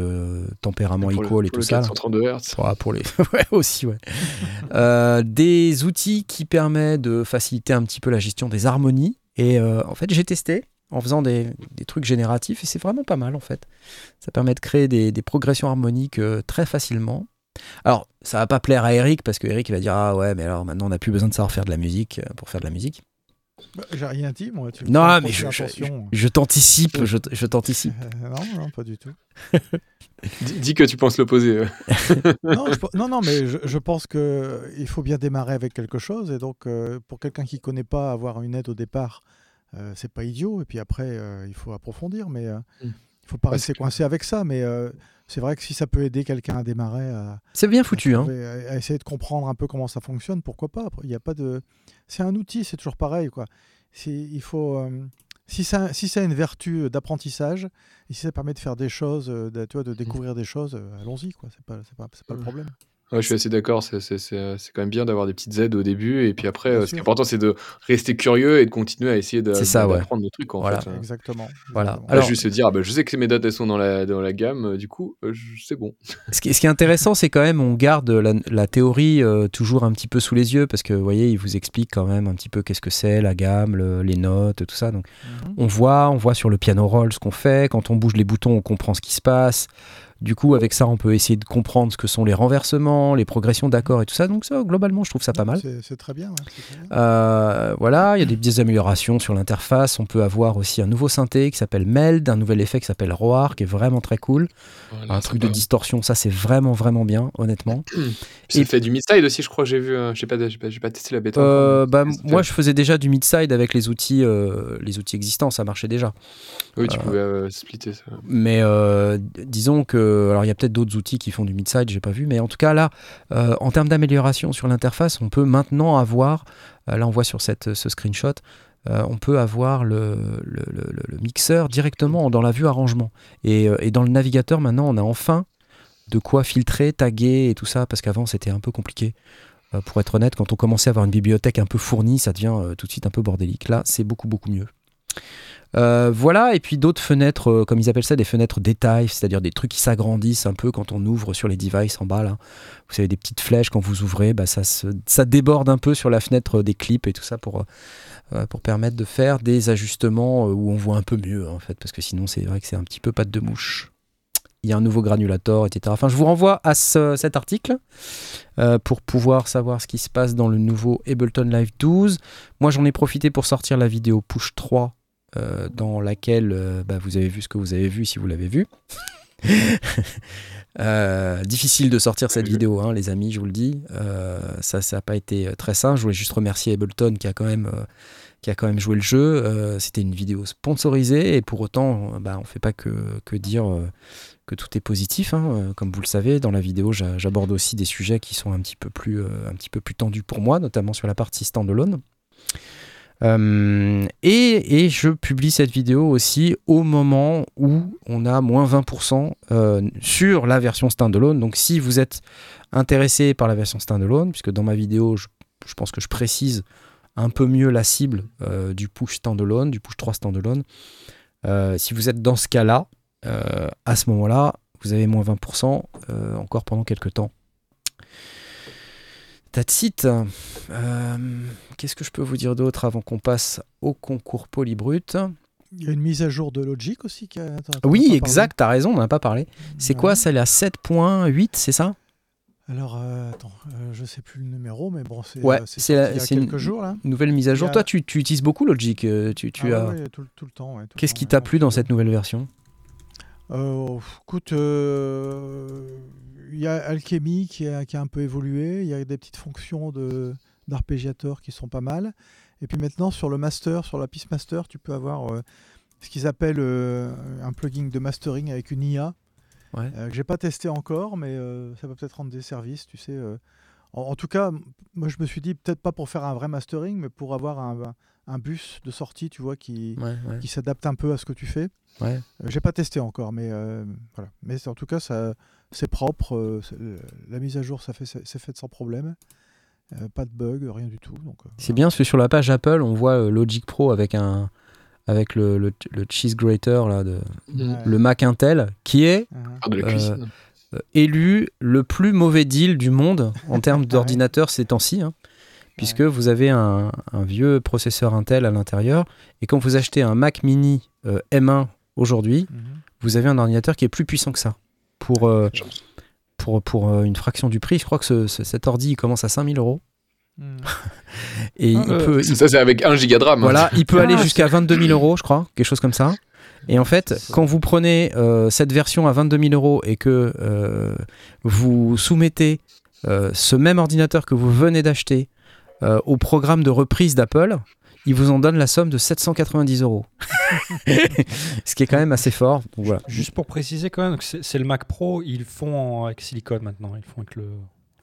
tempérament le- equal et tout ça. là. 432 Hz. Pour les... ouais, aussi, ouais. Des outils qui permettent de faciliter un petit peu la gestion des harmonies. Et en fait, j'ai testé en faisant des, des trucs génératifs et c'est vraiment pas mal en fait. Ça permet de créer des, des progressions harmoniques très facilement. Alors, ça va pas plaire à Eric parce que Eric il va dire ah ouais mais alors maintenant on n'a plus besoin de savoir faire de la musique euh, pour faire de la musique. Bah, J'ai rien dit, moi. Tu Non mais je, porter je- t'anticipe, je, t'anticipe. Euh, non, non, pas du tout. Dis, dis que tu penses l'opposé. euh. non, non, non, mais je, je pense que il faut bien démarrer avec quelque chose. Et donc, euh, pour quelqu'un qui connaît pas, avoir une aide au départ, euh, c'est pas idiot. Et puis après, euh, il faut approfondir. Mais euh, Mm. il faut pas Parce rester que- coincé avec ça. Mais euh, c'est vrai que si ça peut aider quelqu'un à démarrer, à, C'est bien foutu à, hein. trouver- à- à essayer de comprendre un peu comment ça fonctionne, pourquoi pas. Il y a pas de. C'est un outil, c'est toujours pareil, quoi. C'est- Il faut. euh, si ça, si ça a une vertu d'apprentissage, et si ça permet de faire des choses, euh, de, tu vois, de découvrir des choses, euh, allons-y, quoi. C'est pas, c'est pas, c'est pas le Ouais. problème. Ouais, je suis assez d'accord. C'est c'est- c'est, euh, c'est quand même bien d'avoir des petites aides au début. Et puis après, Bien euh, ce qui est important, c'est de rester curieux et de continuer à essayer ça, ouais. d'apprendre le truc. En Voilà. fait. euh. Exactement. Voilà. Pas Alors- juste se dire, ah bah, je sais que mes dates elles sont dans la, dans la gamme, euh, du coup, euh, c'est bon. Ce qui, ce qui est intéressant, c'est quand même, on garde la, la théorie euh, toujours un petit peu sous les yeux, parce que vous voyez, il vous explique quand même un petit peu qu'est-ce que c'est, la gamme, le- les notes, tout ça. Donc, Mhm. on voit, on voit sur le piano roll ce qu'on fait. Quand on bouge les boutons, on comprend ce qui se passe. Du coup, avec ça, on peut essayer de comprendre ce que sont les renversements, les progressions d'accords et tout ça. Donc, ça, globalement, je trouve ça pas mal. C'est très bien. ouais, c'est très bien. Euh, voilà, il y a des petites améliorations sur l'interface. On peut avoir aussi un nouveau synthé qui s'appelle Meld, un nouvel effet qui s'appelle Roar, qui est vraiment très cool. Voilà, un truc de distorsion, ça c'est vraiment vraiment bien, honnêtement. Et- fait du mid-side aussi, je crois, j'ai vu. euh, j'ai pas, j'ai pas, pas testé la bêta. Euh, bah, moi, je faisais déjà du mid-side avec les outils, euh, les outils existants, ça marchait déjà. Oui, tu pouvais euh, splitter ça. Mais euh, disons que, alors il y a peut-être d'autres outils qui font du mid-side, j'ai pas vu, mais en tout cas là, euh, en termes d'amélioration sur l'interface, on peut maintenant avoir, euh, là on voit sur cette, ce screenshot, euh, on peut avoir le, mixeur directement dans la vue arrangement. Et, euh, dans le navigateur, maintenant, on a enfin de quoi filtrer, taguer et tout ça, parce qu'avant c'était un peu compliqué. Euh, pour être honnête, quand on commençait à avoir une bibliothèque un peu fournie, ça devient euh, tout de suite un peu bordélique. Là, c'est beaucoup, beaucoup mieux. Euh, voilà, et puis d'autres fenêtres, euh, comme ils appellent ça, des fenêtres détail, c'est-à-dire des trucs qui s'agrandissent un peu quand on ouvre sur les devices en bas là. Vous savez, des petites flèches quand vous ouvrez, bah, ça, ça déborde un peu sur la fenêtre des clips et tout ça pour, euh, pour permettre de faire des ajustements euh, où on voit un peu mieux en fait, parce que sinon c'est vrai que c'est un petit peu patte de mouche. Il y a un nouveau granulator, etc. Enfin, je vous renvoie à ce- cet article euh, pour pouvoir savoir ce qui se passe dans le nouveau Ableton Live 12. Moi, j'en ai profité pour sortir la vidéo Push 3 euh, dans laquelle euh, bah, vous avez vu ce que vous avez vu si vous l'avez vu. Euh, difficile de sortir cette vidéo, hein, les amis, je vous le dis. Ça, ça n'a pas été très simple. Je voulais juste remercier Ableton qui a quand même, qui a quand même joué le jeu. C'était une vidéo sponsorisée et pour autant, bah, on ne fait pas que, que dire que tout est positif. hein. Comme vous le savez, dans la vidéo, j'a- j'aborde aussi des sujets qui sont un petit peu plus, un petit peu plus tendus pour moi, notamment sur la partie standalone. Euh, et, je publie cette vidéo aussi au moment où on a moins 20% euh, sur la version standalone. Donc si vous êtes intéressé par la version standalone, puisque dans ma vidéo, je, pense que je précise un peu mieux la cible euh, du push standalone, du push 3 standalone. Si vous êtes dans ce cas-là, à ce moment-là, vous avez moins 20% euh, encore pendant quelques temps. That's it. Euh, Qu'est-ce que je peux vous dire d'autre avant qu'on passe au concours Polybrut? Il y a une mise à jour de Logic aussi. Qui a... Oui, exact, t'as raison, on n'en a pas parlé. C'est Ouais. quoi celle à 7.8, c'est ça? Alors, euh, attends, euh, je sais plus le numéro, mais bon, c'est Ouais, euh, c'est c'est la- sorti il y a c'est une- quelques jours là. Nouvelle mise à jour. A- Toi, tu, tu utilises beaucoup Logic. euh, Tu, tu Ah as... ouais, tout, le- tout le temps. ouais, Qu'est-ce qui t'a plu dans cette nouvelle version? Euh, écoute, il y a Alchemy qui a, qui a un peu évolué. Il y a des petites fonctions de d'arpégiateur qui sont pas mal. Et puis maintenant, sur le master, sur la piste master, tu peux avoir euh, ce qu'ils appellent euh, un plugin de mastering avec une IA. Ouais. euh, que j'ai pas testé encore, mais euh, ça va peut-être rendre des services, tu sais. En, en tout cas, moi je me suis dit peut-être pas pour faire un vrai mastering, mais pour avoir un, un bus de sortie, tu vois, qui, Ouais, ouais. qui s'adapte un peu à ce que tu fais. Ouais. Euh, J'ai pas testé encore, mais euh, voilà. Mais en tout cas, ça, c'est propre. euh, la mise à jour, ça fait, c'est fait sans problème. Euh, pas de bug, rien du tout. Donc, euh, C'est bien parce que sur la page Apple, on voit Logic Pro avec un avec le, le, le cheese grater là, de, Ouais. le Mac Intel, qui est voilà. Ah, Euh, euh, élu le plus mauvais deal du monde en termes d'ordinateur ces temps-ci, hein, puisque vous avez un, un vieux processeur Intel à l'intérieur, et quand vous achetez un Mac Mini euh, M1 aujourd'hui, Mhm. vous avez un ordinateur qui est plus puissant que ça pour, euh, pour, pour euh, une fraction du prix. Je crois que ce- ce- cet ordi il commence à 5000 euros. Hmm. Et Ah, il euh, peut, Ça, c'est avec 1 giga de RAM. hein. Voilà, il peut Ah, aller jusqu'à 22 000 euros, je crois, quelque chose comme ça. Et en fait, quand vous prenez euh, cette version à 22 000 euros et que euh, vous soumettez euh, ce même ordinateur que vous venez d'acheter euh, au programme de reprise d'Apple, il vous en donne la somme de 790 euros. Ce qui est quand même assez fort. Donc voilà. Juste pour préciser quand même, que c'est le Mac Pro, ils le font avec silicone maintenant, ils le font avec le,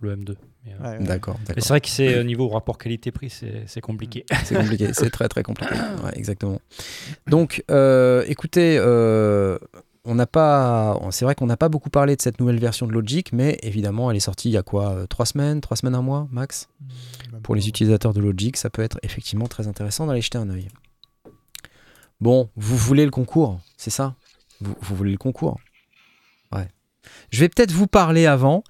le M2. Mais, euh, Ouais, ouais. D'accord, c'est vrai que c'est au niveau rapport qualité-prix, c'est compliqué. C'est compliqué, c'est très très compliqué. Ouais, exactement. Donc, euh, écoutez, euh, on n'a pas, c'est vrai qu'on n'a pas beaucoup parlé de cette nouvelle version de Logic, mais évidemment, elle est sortie il y a quoi, euh, trois semaines, trois semaines, un mois, max? Pour les utilisateurs de Logic, ça peut être effectivement très intéressant d'aller jeter un œil. Bon, vous voulez le concours, c'est ça? Vous, voulez le concours? Ouais. Je vais peut-être vous parler avant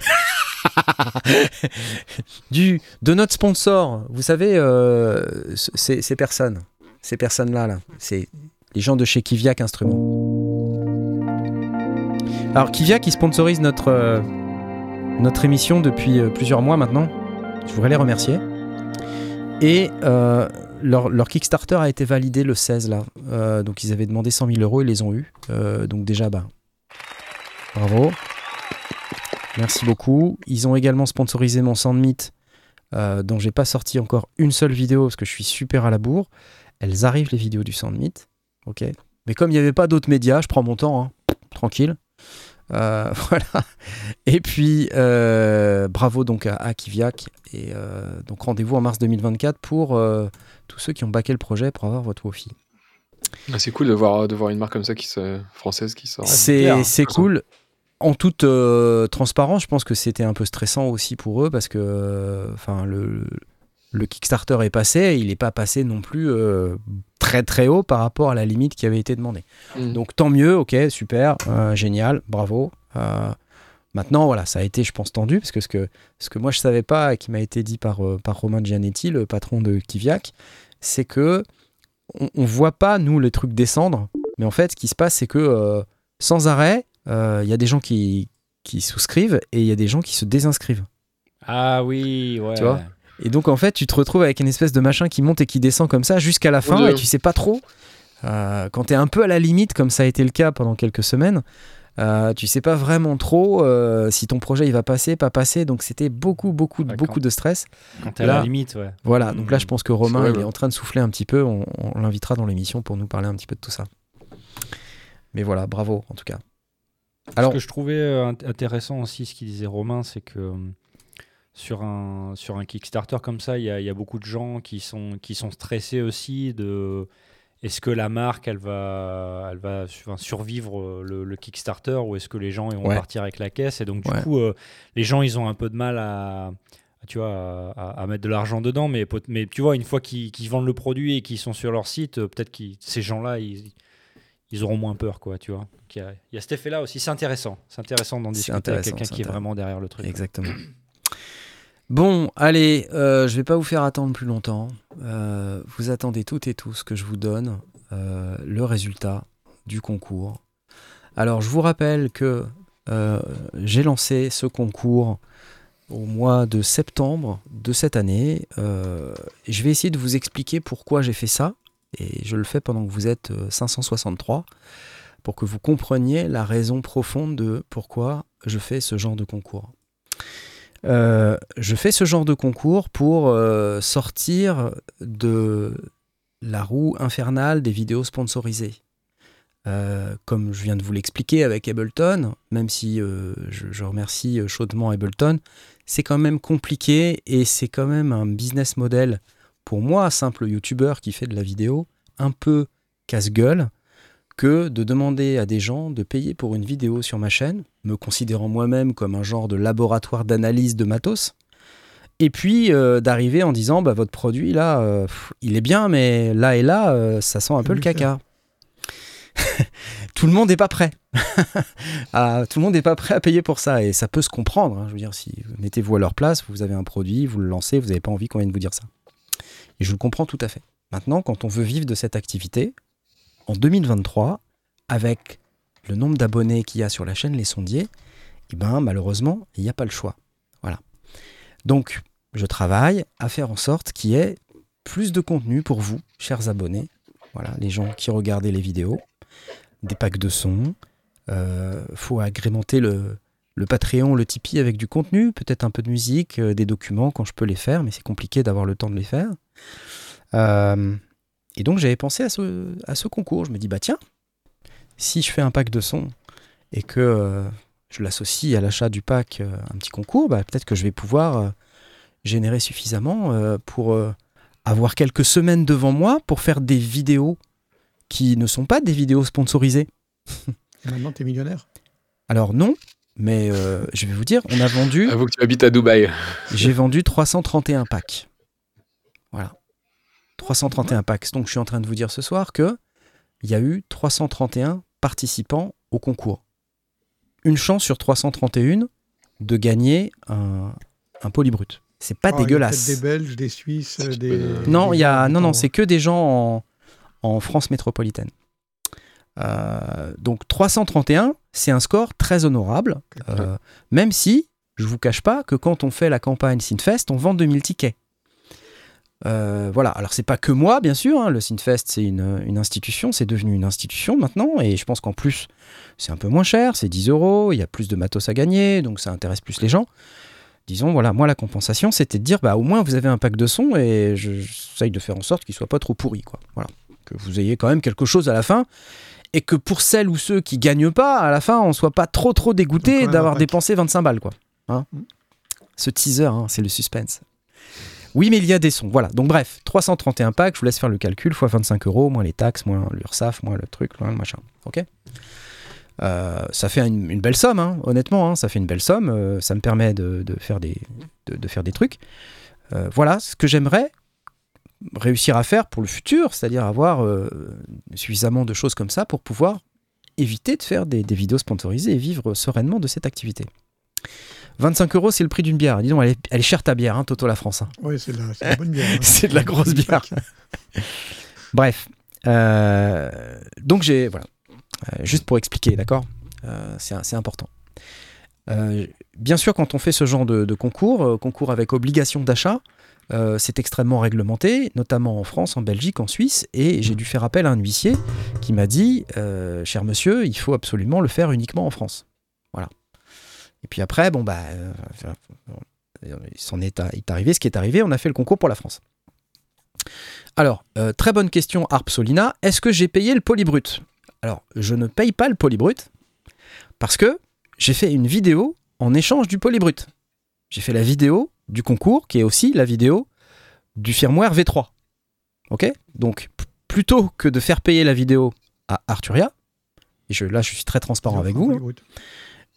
du, de notre sponsor. Vous savez, euh, ces personnes, ces personnes-là, là, c'est les gens de chez Kiviak Instruments. Alors, Kiviak, qui sponsorise notre, euh, notre émission depuis euh, plusieurs mois maintenant. Je voudrais les remercier. Et euh, leur, Kickstarter a été validé le 16 là. Euh, donc ils avaient demandé 100 000 euros, ils les ont eu. Euh, donc déjà, bah, bravo. Merci beaucoup. Ils ont également sponsorisé mon Sandmeet, dont j'ai pas sorti encore une seule vidéo parce que je suis super à la bourre. Elles arrivent les vidéos du Sandmeet, ok. Mais comme il n'y avait pas d'autres médias, je prends mon temps, hein. tranquille. Euh, voilà. Et puis, euh, bravo donc à, à Kiviak. Et euh, donc rendez-vous en mars 2024 pour euh, tous ceux qui ont baqué le projet pour avoir votre Wi-Fi. Ah, c'est cool de voir, de voir une marque comme ça qui se, française qui sort. C'est cool. En toute euh, transparence, je pense que c'était un peu stressant aussi pour eux parce que euh, enfin le, le Kickstarter est passé, il n'est pas passé non plus euh, très très haut par rapport à la limite qui avait été demandée. Mm. Donc tant mieux, ok, super, euh, génial, bravo. Euh, maintenant, voilà, ça a été, je pense, tendu parce que ce que, ce que moi je savais pas et qui m'a été dit par, par Romain Gianetti, le patron de Kiviak, c'est que on, on voit pas nous les trucs descendre, mais en fait, ce qui se passe, c'est que sans arrêt, il y a des gens qui, qui souscrivent et il y a des gens qui se désinscrivent. Ah oui, ouais. Tu vois? Et donc en fait, tu te retrouves avec une espèce de machin qui monte et qui descend comme ça jusqu'à la fin Dieu. et tu sais pas trop. Euh, quand tu es un peu à la limite, comme ça a été le cas pendant quelques semaines, euh, tu sais pas vraiment trop euh, si ton projet il va passer, pas passer. Donc c'était beaucoup, beaucoup, Ouais, beaucoup quand- de stress. Quand t'es à Là- la limite, ouais. Voilà, donc là je pense que Romain vrai, il est en train de souffler un petit peu. On, on l'invitera dans l'émission pour nous parler un petit peu de tout ça. Mais voilà, bravo en tout cas. Alors, Ce que je trouvais euh, int- intéressant aussi, ce qu'il disait Romain, c'est que euh, sur un, sur un Kickstarter comme ça, il y a, y a beaucoup de gens qui sont, qui sont stressés aussi de est-ce que la marque elle va, elle va survivre euh, le, le Kickstarter ou est-ce que les gens vont Ouais. partir avec la caisse? Et donc du Ouais. coup euh, les gens ils ont un peu de mal à tu vois à, mettre de l'argent dedans mais, mais tu vois une fois qu'ils vendent le produit et qu'ils sont sur leur site euh, peut-être que ces gens là ils, ils auront moins peur quoi tu vois il y, a, il y a cet effet là aussi c'est intéressant c'est intéressant d'en discuter avec quelqu'un qui est vraiment derrière le truc. Exactement. Bon, allez, euh, je vais pas vous faire attendre plus longtemps. Euh, vous attendez toutes et tous que je vous donne euh, le résultat du concours. Alors, je vous rappelle que euh, j'ai lancé ce concours au mois de septembre de cette année. Je vais essayer de vous expliquer pourquoi j'ai fait ça. Et je le fais pendant que vous êtes euh, 563 pour que vous compreniez la raison profonde de pourquoi je fais ce genre de concours. Euh, je fais ce genre de concours pour euh, sortir de la roue infernale des vidéos sponsorisées. Euh, comme je viens de vous l'expliquer avec Ableton, même si je, je remercie chaudement Ableton, c'est quand même compliqué et c'est quand même un business model pour moi, simple youtubeur qui fait de la vidéo, un peu casse-gueule que de demander à des gens de payer pour une vidéo sur ma chaîne, me considérant moi-même comme un genre de laboratoire d'analyse de matos, et puis euh, d'arriver en disant bah, votre produit là, euh, pff, il est bien, mais là et là, euh, ça sent un peu le caca. tout le monde n'est pas prêt. Ah, tout le monde n'est pas prêt à payer pour ça, et ça peut se comprendre. hein. je veux dire, si vous mettez-vous à leur place, vous avez un produit, vous le lancez, vous n'avez pas envie qu'on vienne vous dire ça. Et je le comprends tout à fait. Maintenant, quand on veut vivre de cette activité, en 2023, avec le nombre d'abonnés qu'il y a sur la chaîne Les Sondiers, Et ben malheureusement, il n'y a pas le choix. Voilà. Donc, je travaille à faire en sorte qu'il y ait plus de contenu pour vous, chers abonnés. Voilà, les gens qui regardaient les vidéos, des packs de sons. Euh, faut agrémenter le, le Patreon, le Tipeee avec du contenu, peut-être un peu de musique, euh, des documents quand je peux les faire, mais c'est compliqué d'avoir le temps de les faire. Euh, et donc j'avais pensé à ce, à ce concours. Je me dis, bah tiens, si je fais un pack de sons et que euh, je l'associe à l'achat du pack euh, un petit concours, bah, peut-être que je vais pouvoir euh, générer suffisamment euh, pour euh, avoir quelques semaines devant moi pour faire des vidéos qui ne sont pas des vidéos sponsorisées. Et maintenant, tu es millionnaire. Alors non, mais euh, je vais vous dire, on a vendu, Avoue que tu habites à Dubaï. j'ai vendu 331 packs. Voilà. 331 packs. Donc je suis en train de vous dire ce soir que il y a eu 331 participants au concours. Une chance sur 331 de gagner un, un polybrut. C'est pas Ah, il y a dégueulasse. Des Belges, des Suisses, des. Non, il y a, non, non, c'est que des gens en, en France métropolitaine. Euh, donc 331, c'est un score très honorable, euh, même si je vous cache pas que quand on fait la campagne Synfest, on vend 2000 tickets. Euh, voilà, alors c'est pas que moi, bien sûr, hein, le Synfest c'est une, une institution, c'est devenu une institution maintenant, et je pense qu'en plus c'est un peu moins cher, c'est 10 euros, il y a plus de matos à gagner, donc ça intéresse plus les gens. Disons, voilà, moi la compensation c'était de dire, bah au moins vous avez un pack de sons et je- j'essaye de faire en sorte qu'il soit pas trop pourri, quoi. Voilà, que vous ayez quand même quelque chose à la fin, et que pour celles ou ceux qui gagnent pas, à la fin on soit pas trop trop dégoûté d'avoir dépensé 25 balles, quoi. Hein Mm. Ce teaser, hein, c'est le suspense. Oui, mais il y a des sons. Voilà. Donc, bref, 331 packs, je vous laisse faire le calcul, fois 25 euros, moins les taxes, moins l'URSAF, moins le truc, moins le machin. Ok? Euh, Ça fait une, belle somme, hein, honnêtement. hein, ça fait une belle somme. ça me permet de, faire, des, trucs. Euh, voilà ce que j'aimerais réussir à faire pour le futur, c'est-à-dire avoir euh, suffisamment de choses comme ça pour pouvoir éviter de faire des vidéos sponsorisées et vivre sereinement de cette activité. 25 euros, c'est le prix d'une bière. Dis donc, elle est, elle est chère ta bière, hein, Toto la France. hein. Oui, c'est de la, bonne bière. hein. C'est de la grosse bière. Bref. Euh, donc j'ai. Voilà. Euh, juste pour expliquer, d'accord? Euh, C'est c'est important. Bien sûr, quand on fait ce genre de, de concours, concours avec obligation d'achat, euh, c'est extrêmement réglementé, notamment en France, en Belgique, en Suisse, et j'ai dû faire appel à un huissier qui m'a dit, euh, cher monsieur, il faut absolument le faire uniquement en France. Et puis après, bon bah, euh, il s'en est, arrivé ce qui est arrivé, on a fait le concours pour la France. Alors, euh, très bonne question, Harp Solina. Est-ce que j'ai payé le polybrut? Alors, je ne paye pas le polybrut parce que j'ai fait une vidéo en échange du polybrut. J'ai fait la vidéo du concours qui est aussi la vidéo du firmware V3. Ok? Donc, plutôt que de faire payer la vidéo à Arturia, et je, là je suis très transparent avec vous, hein,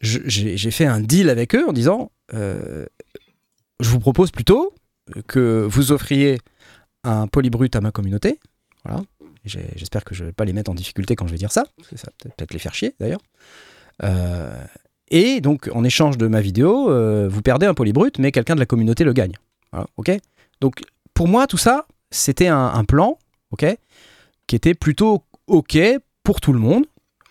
j'ai fait un deal avec eux en disant euh, je vous propose plutôt que vous offriez un polybrut à ma communauté. Voilà. J'espère que je ne vais pas les mettre en difficulté quand je vais dire ça, parce que ça va peut-être les faire chier d'ailleurs. Euh, et donc, en échange de ma vidéo, euh, vous perdez un polybrut, mais quelqu'un de la communauté le gagne. Voilà, ok Donc, pour moi, tout ça, c'était un, un plan, ok Qui était plutôt ok pour tout le monde,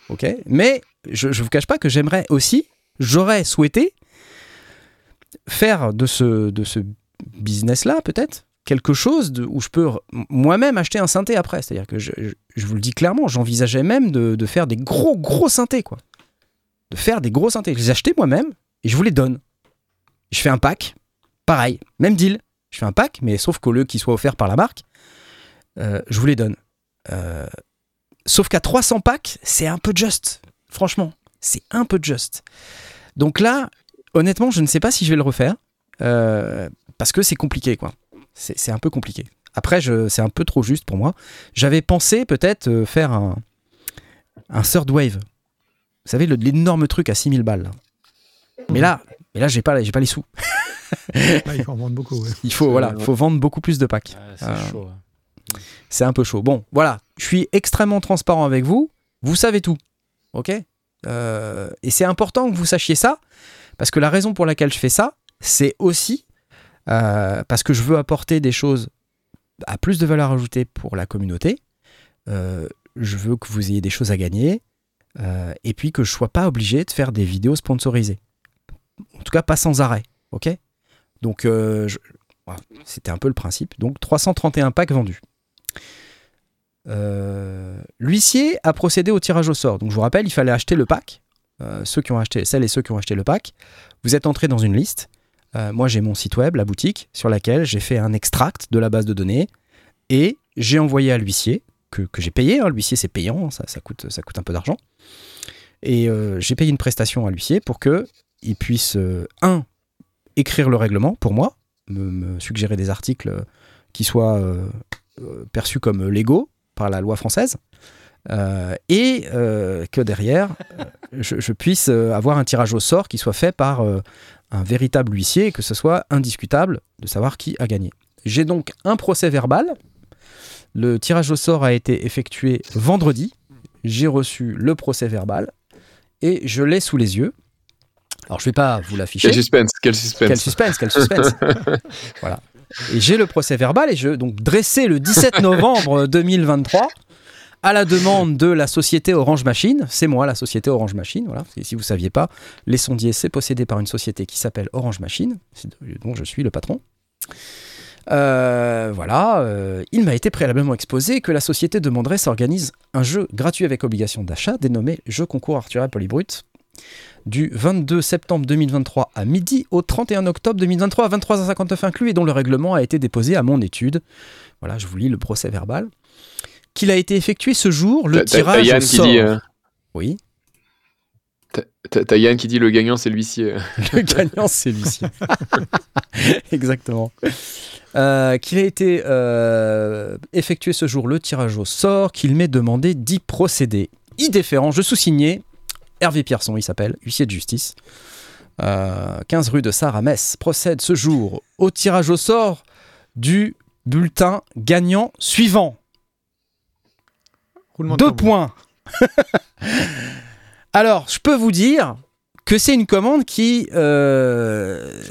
ok Mais je ne vous cache pas que j'aimerais aussi, j'aurais souhaité faire de ce, de ce business-là, peut-être, quelque chose où je peux moi-même acheter un synthé après. C'est-à-dire que je, vous le dis clairement, j'envisageais même de, de faire des gros, gros synthés, quoi. De faire des gros synthés. Je les achetais moi-même et je vous les donne. Je fais un pack, pareil, même deal. Je fais un pack, mais sauf qu'au lieu qu'il soit offert par la marque, euh, je vous les donne. Euh, sauf qu'à 300 packs, c'est un peu juste. Franchement, c'est un peu juste. Donc là, honnêtement, je ne sais pas si je vais le refaire. euh, parce que c'est compliqué, quoi. C'est un peu compliqué. Après, je- c'est un peu trop juste pour moi. J'avais pensé peut-être euh, faire un, un third wave. Vous savez, le- l'énorme truc à 6000 balles. là. Mais là, mais là j'ai pas, j'ai pas les sous. Là, il faut en vendre beaucoup. ouais. Il faut, voilà, faut vendre beaucoup plus de packs. Ah, c'est Euh, chaud. C'est un peu chaud. Bon, voilà, je suis extrêmement transparent avec vous. Vous savez tout. Ok? Euh, Et c'est important que vous sachiez ça, parce que la raison pour laquelle je fais ça, c'est aussi euh, parce que je veux apporter des choses à plus de valeur ajoutée pour la communauté. Euh, je veux que vous ayez des choses à gagner. et puis que je sois pas obligé de faire des vidéos sponsorisées. en tout cas pas sans arrêt. Ok? Donc c'était un peu le principe. Donc 331 packs vendus. Euh, L'huissier a procédé au tirage au sort. Donc je vous rappelle, il fallait acheter le pack. Euh, ceux qui ont acheté, celles et ceux qui ont acheté le pack, vous êtes entrés dans une liste. Euh, moi, j'ai mon site web, la boutique, sur laquelle j'ai fait un extract de la base de données et j'ai envoyé à l'huissier que, j'ai payé. hein. L'huissier, c'est payant, ça, ça, coûte, ça coûte un peu d'argent. Et j'ai payé une prestation à l'huissier pour que il puisse, euh, un, écrire le règlement pour moi, me, suggérer des articles qui soient perçus comme légaux par la loi française, euh, et euh, que derrière, euh, je, je puisse avoir un tirage au sort qui soit fait par euh, un véritable huissier et que ce soit indiscutable de savoir qui a gagné. J'ai donc un procès verbal. Le tirage au sort a été effectué vendredi. J'ai reçu le procès verbal et je l'ai sous les yeux. Alors je vais pas vous l'afficher. Quel suspense, quel suspense. Quel suspense, quel suspense. voilà. Et j'ai le procès verbal et je donc dressé le 17 novembre 2023 à la demande de la société Orange Machine. C'est moi la société Orange Machine. Voilà. Et si vous saviez pas, les sondiers c'est possédé par une société qui s'appelle Orange Machine, dont je suis le patron. Euh, voilà, euh, il m'a été préalablement exposé que la société demanderait s'organise un jeu gratuit avec obligation d'achat dénommé Jeu concours Arthur Polybrut du 22 septembre 2023 à midi au 31 octobre 2023 à 23h59 inclus et dont le règlement a été déposé à mon étude. Voilà, je vous lis le procès verbal. Qu'il a été effectué ce jour, le tirage au qui sort. dit, euh, Oui, t'as- Yann qui dit le gagnant c'est l'huissier. le gagnant c'est Lucien. Exactement. Euh, qu'il a été euh, effectué ce jour le tirage au sort, qu'il m'est demandé d'y procéder. Y déférent, je sous-signais Hervé Pierson, il s'appelle, huissier de justice. Euh, 15 rue de Sarre à Metz, procède ce jour au tirage au sort du bulletin gagnant suivant. Roulement Deux points. Alors, je peux vous dire que c'est une commande qui. euh,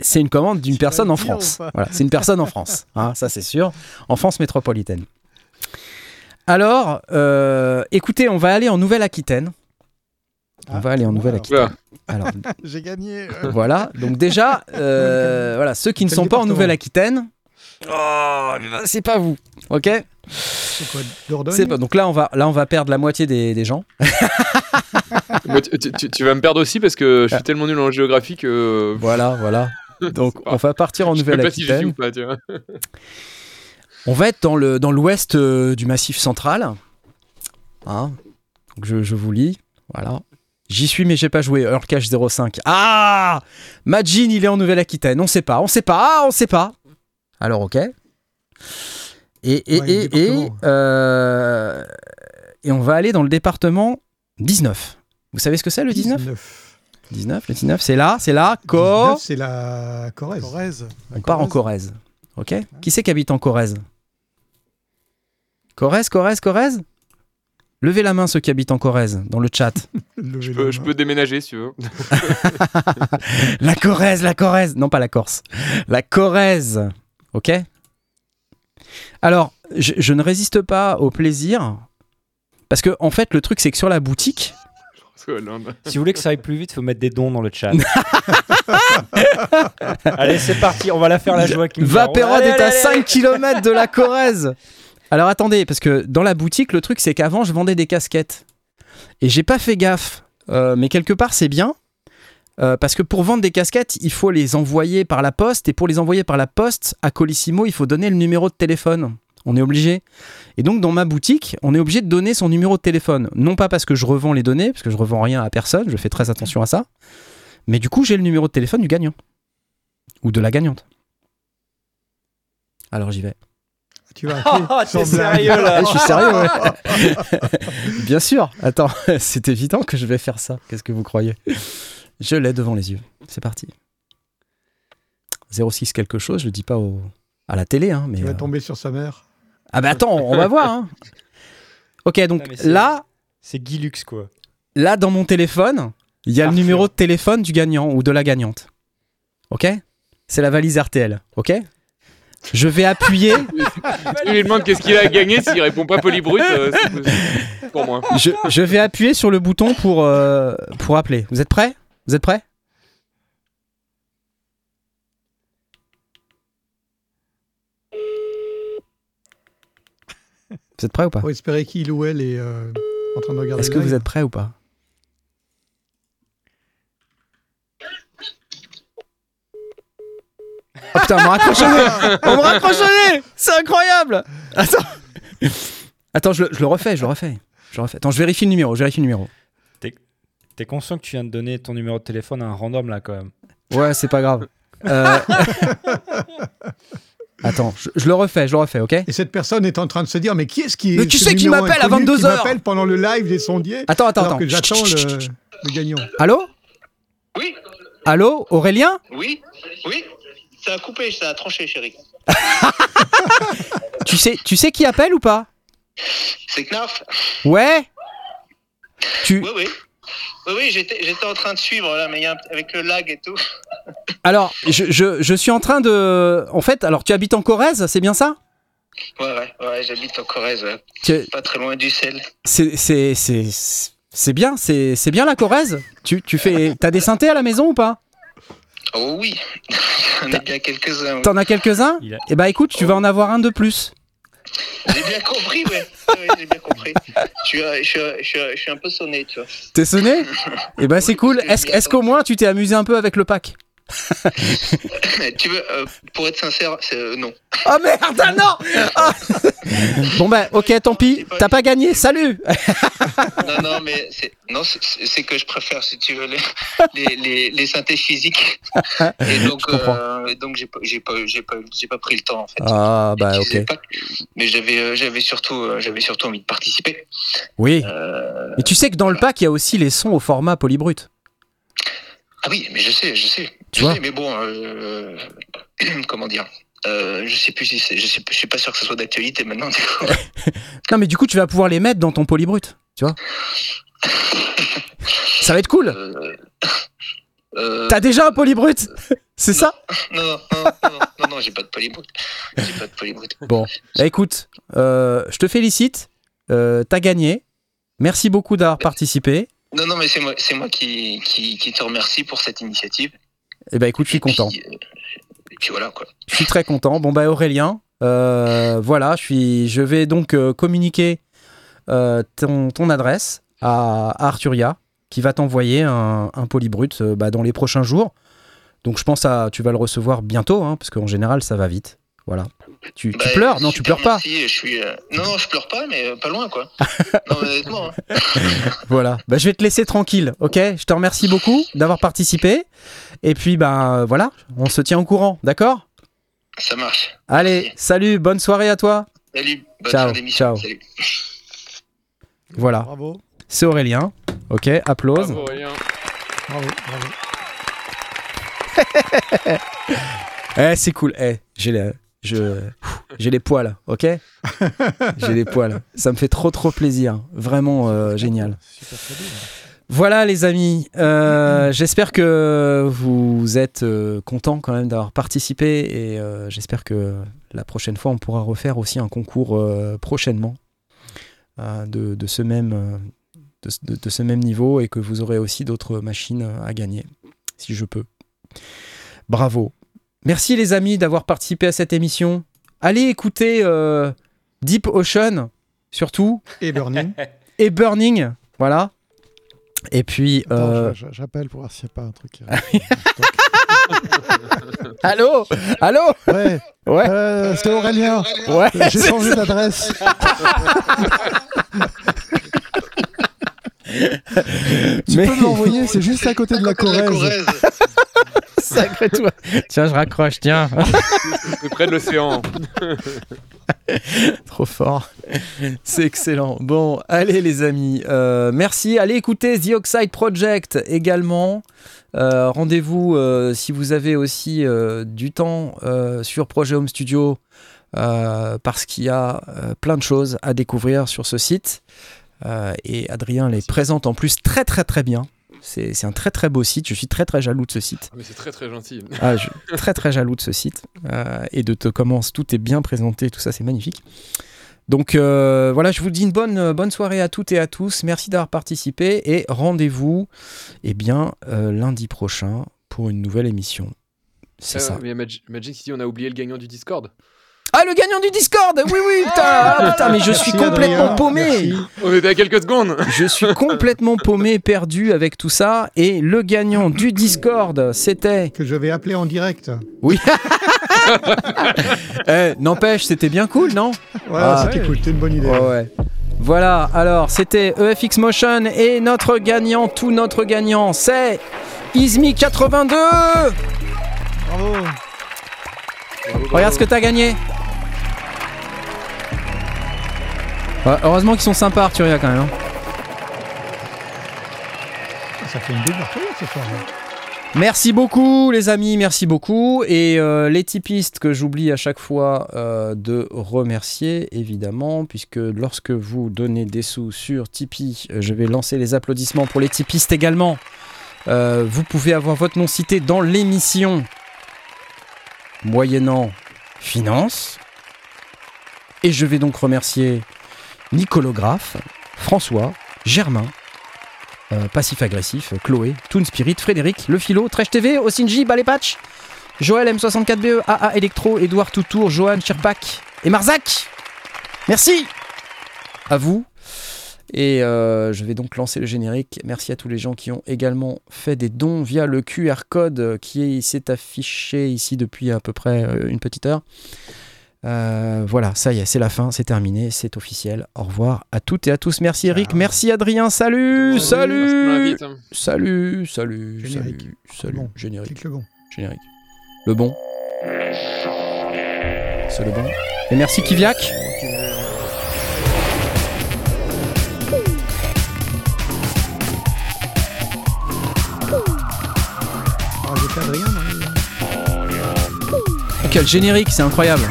c'est une commande d'une personne en France. Voilà, c'est une personne en France. hein, ça, c'est sûr. En France métropolitaine. Alors, euh, écoutez, on va aller en Nouvelle-Aquitaine. On Ah, va aller en Nouvelle-Aquitaine. Alors, J'ai gagné. euh, voilà. Donc déjà, euh, voilà, ceux qui ne sont pas en Nouvelle-Aquitaine, oh, c'est pas vous, ok C'est quoi, Dordogne pas. Donc là, on va, là, on va perdre la moitié des, des gens. Moi, tu, tu- tu vas me perdre aussi parce que je suis tellement nul en géographie que. Voilà, voilà. Donc, on va partir en si Nouvelle-Aquitaine. On va être dans le dans l'ouest euh, du Massif Central. Hein Donc je, je vous lis. Voilà. J'y suis, mais j'ai pas joué. Earl Cash 05. Ah Majin, il est en Nouvelle-Aquitaine. On sait pas, on sait pas, ah, on sait pas. Alors, ok. Et, et, Ouais, et, et, département. euh, et on va aller dans le département 19. Vous savez ce que c'est le 19 19. 19, le 19, c'est là, c'est là, Cor. 19, c'est la Corrèze. Corrèze. On part en Corrèze. Ok Qui c'est qui habite en Corrèze? Corrèze, Corrèze, Corrèze? Levez la main ceux qui habitent en Corrèze dans le chat. Je la peux, je main. peux déménager si tu veux. la Corrèze, la Corrèze. Non, pas la Corse. La Corrèze. Ok Alors, je, je ne résiste pas au plaisir. Parce que, en fait, le truc, c'est que sur la boutique, Si vous voulez que ça aille plus vite, faut mettre des dons dans le chat. allez, c'est parti, on va la faire la joie qui est à allez, 5 km de la Corrèze. Alors attendez, parce que dans la boutique, le truc c'est qu'avant je vendais des casquettes. Et j'ai pas fait gaffe. Euh, mais quelque part c'est bien. Euh, parce que pour vendre des casquettes, il faut les envoyer par la poste. Et pour les envoyer par la poste, à Colissimo, il faut donner le numéro de téléphone. On est obligé. Et donc dans ma boutique, on est obligé de donner son numéro de téléphone. Non pas parce que je revends les données, parce que je revends rien à personne, je fais très attention à ça. Mais du coup, j'ai le numéro de téléphone du gagnant. Ou de la gagnante. Alors j'y vais. Tu appeler Oh, t'es sérieux là je suis sérieux, ouais. Bien sûr. Attends, c'est évident que je vais faire ça. Qu'est-ce que vous croyez? Je l'ai devant les yeux. C'est parti. 06 quelque chose, je le dis pas au... à la télé, hein, mais. Tu vas euh, tomber sur sa mère. Ah bah attends, on va voir. hein. Ok, donc Non, là, C'est Guy Lux quoi. là dans mon téléphone, il y a le numéro de téléphone du gagnant ou de la gagnante. Ok? C'est la valise RTL. Ok? Je vais appuyer. je lui demande qu'est-ce qu'il a gagné s'il répond pas polybrut. Euh, pour moi. Je, je, vais appuyer sur le bouton pour, euh, pour appeler. Vous êtes prêts? Vous êtes prêts? Vous êtes prêts ou pas? Faut espérer qu'il ou elle est euh, en train de regarder. Est-ce que vous êtes prêts ou pas? Oh putain, on me raccroche au nez On me raccroche au nez C'est incroyable Attends Attends, je, le- je le refais, je le refais. Je le refais. Attends, je vérifie le numéro, je vérifie le numéro. T'es conscient que tu viens de donner ton numéro de téléphone à un random là quand même Ouais, c'est pas grave. Euh, Attends, je, je le refais, je le refais, ok? Et cette personne est en train de se dire mais qui est-ce qui est Mais tu ce sais qui m'appelle à inconnu 22 qui heures? m'appelle pendant le live des sondiers Attends, attends, alors attends. que j'attends chut, le, chut, chut. le gagnant? Allô? Oui, Allô Aurélien? Oui, oui. Ça a coupé, ça a tranché, chérie. tu sais, tu sais qui appelle ou pas? C'est Knarf Ouais Tu... Oui, oui. Oui, oui, j'étais en train de suivre là, mais il y a un- avec le lag et tout. Alors, je, je, je suis en train de... En fait, alors tu habites en Corrèze, c'est bien ça? Ouais, ouais, ouais, j'habite en Corrèze. Tu- pas très loin du sel. C'est c'est- c'est- c'est bien, c'est c'est bien la Corrèze? Tu, tu fais... T'as des synthés à la maison ou pas? Oh oui, j'en ai bien quelques-uns. T'en as quelques-uns Il a- Eh bah écoute, tu vas en avoir un de plus. J'ai bien compris, ouais. Ouais, j'ai bien compris. Je suis, je, suis, je, je suis un peu sonné, tu vois. T'es sonné Eh bah c'est cool. Est-ce est-ce qu'au moins tu t'es amusé un peu avec le pack? tu veux, euh, pour être sincère, c'est euh, non. Oh merde, ah non. Bon bah ok, tant pis, t'as pas gagné, salut Non, non, mais c'est que je préfère, si tu veux, les, les, les, les synthés physiques. Et donc, Je comprends. euh, donc j'ai pas, j'ai pas, j'ai pas, j'ai pas pris le temps en fait. Ah bah ok. Mais j'avais, euh, j'avais surtout, euh, j'avais surtout envie de participer. Oui. Euh, Et tu sais que dans le pack, il y a aussi les sons au format polybrut. Ah oui, mais je sais, je sais. Tu vois mais bon, euh, comment dire euh, Je sais plus si c'est, je sais, je suis pas sûr que ce soit d'actualité maintenant. Du coup. Non mais du coup, tu vas pouvoir les mettre dans ton polybrut, tu vois Ça va être cool Euh, euh, T'as déjà un polybrut C'est ça non, non, non, non, non, non, non, j'ai pas de polybrut. J'ai pas de polybrut. Bon, bah écoute, euh, je te félicite, euh, t'as gagné. Merci beaucoup d'avoir participé. Non, non, mais c'est moi, c'est moi qui, qui, qui te remercie pour cette initiative. Et bah écoute, je suis puis, content. euh, et puis voilà quoi. Je suis très content. Bon bah Aurélien, euh, voilà, je suis, je vais donc euh, communiquer euh, ton, ton adresse à, à Arturia, qui va t'envoyer un, un polybrut bah, dans les prochains jours. Donc je pense à, tu vas le recevoir bientôt, hein, parce qu'en général ça va vite. Voilà. Tu, tu Bah, pleures? Non, tu pleures pas. merci, je suis, Non, non, je pleure pas, mais pas loin quoi. non, honnêtement. hein. Voilà. Bah, je vais te laisser tranquille, ok? Je te remercie beaucoup d'avoir participé. Et puis bah voilà, on se tient au courant, d'accord? Ça marche. Allez, Merci. salut, bonne soirée à toi. Salut, bonne Ciao, ciao. Salut. Voilà, Bravo, c'est Aurélien. Ok, applause. Bravo, Aurélien. bravo, bravo. Eh, c'est cool. Eh, j'ai les, je, j'ai les poils, ok? J'ai les poils. Ça me fait trop, trop plaisir. Vraiment euh, génial. Super très bien. Voilà, les amis. Euh, j'espère que vous êtes euh, contents quand même d'avoir participé et euh, j'espère que la prochaine fois, on pourra refaire aussi un concours prochainement de, de ce même, de, ce- de- de ce même niveau et que vous aurez aussi d'autres machines à gagner, si je peux. Bravo. Merci les amis d'avoir participé à cette émission. Allez écouter Deep Ocean, surtout, Et Burning. et Burning, voilà. Et puis, Attends, euh, j'appelle pour voir s'il n'y a pas un truc. allô, allô, ouais, ouais, euh, c'est Aurélien. ouais. J'ai changé d'adresse. Tu Mais- peux me l'envoyer, c'est juste à côté de la Corrèze. Sacré toi. Tiens, je raccroche, tiens. C'est près de l'océan. Trop fort. C'est excellent. Bon, allez les amis. euh, merci. Allez écouter The Oxide Project également. Euh, Rendez-vous euh, si vous avez aussi euh, du temps euh, sur Projet Home Studio euh, parce qu'il y a euh, plein de choses à découvrir sur ce site. Euh, et Adrien les présente en plus très très très bien. C'est un très très beau site. Je suis très très jaloux de ce site. Mais c'est très très gentil. Ah, je suis très très jaloux de ce site euh, et de te commence tout est bien présenté, tout ça c'est magnifique. Donc euh, voilà, je vous dis une bonne bonne soirée à toutes et à tous. Merci d'avoir participé et rendez-vous eh bien lundi prochain pour une nouvelle émission. C'est ça. Mais Mag- Magic City, on a oublié le gagnant du Discord. Ah, le gagnant du Discord Oui, oui, putain, ah, putain mais je suis Merci, complètement Adrien. paumé Merci. On était à quelques secondes. Je suis complètement paumé, perdu avec tout ça. Et le gagnant du Discord, c'était. Que je vais appeler en direct. Oui. Eh, N'empêche, c'était bien cool, non? Ouais, Ah, c'était ouais. cool, c'était une bonne idée. Ouais, ouais. Voilà, alors c'était EFX Motion et notre gagnant, tout notre gagnant, c'est Izmi82 Bravo. Regarde ce que t'as gagné Ouais, Heureusement qu'ils sont sympas Arturia quand même. hein. Ça fait une double artillerie ce soir. là. Merci beaucoup les amis, merci beaucoup. Et euh, les typistes que j'oublie à chaque fois euh, de remercier, évidemment, puisque lorsque vous donnez des sous sur Tipeee, euh, je vais lancer les applaudissements pour les typistes également. Euh, vous pouvez avoir votre nom cité dans l'émission, moyennant finance. Et je vais donc remercier Nicolographe, François, Germain, euh, passif-agressif, Chloé, Toon Spirit, Frédéric, Le Philo, Trèche TV, Osinji, Balepatch, Joël M64BE, AA Electro, Edouard Toutour, Johan Chirpac et Marzac. Merci à vous. Et euh, je vais donc lancer le générique. Merci à tous les gens qui ont également fait des dons via le QR code qui est- s'est affiché ici depuis à peu près euh, une petite heure. Euh, voilà, ça y est, c'est la fin, c'est terminé, c'est officiel. Au revoir à toutes et à tous. Merci Eric, merci Adrien, salut, salut, l'invite. salut, salut, Générique. salut, salut, Bon. générique, Clique le bon. générique. Le bon. C'est le bon. Et merci Kiviak. Ah, Adrien Quel générique, c'est incroyable.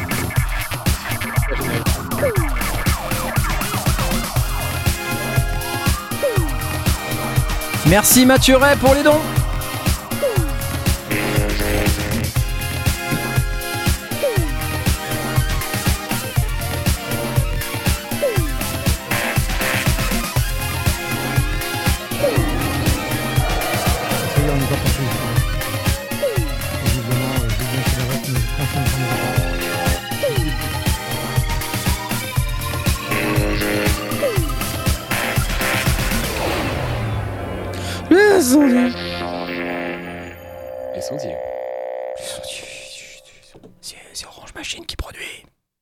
Merci Mathieu Ray pour les dons. Les sondiers. C'est c'est Orange Machine qui produit.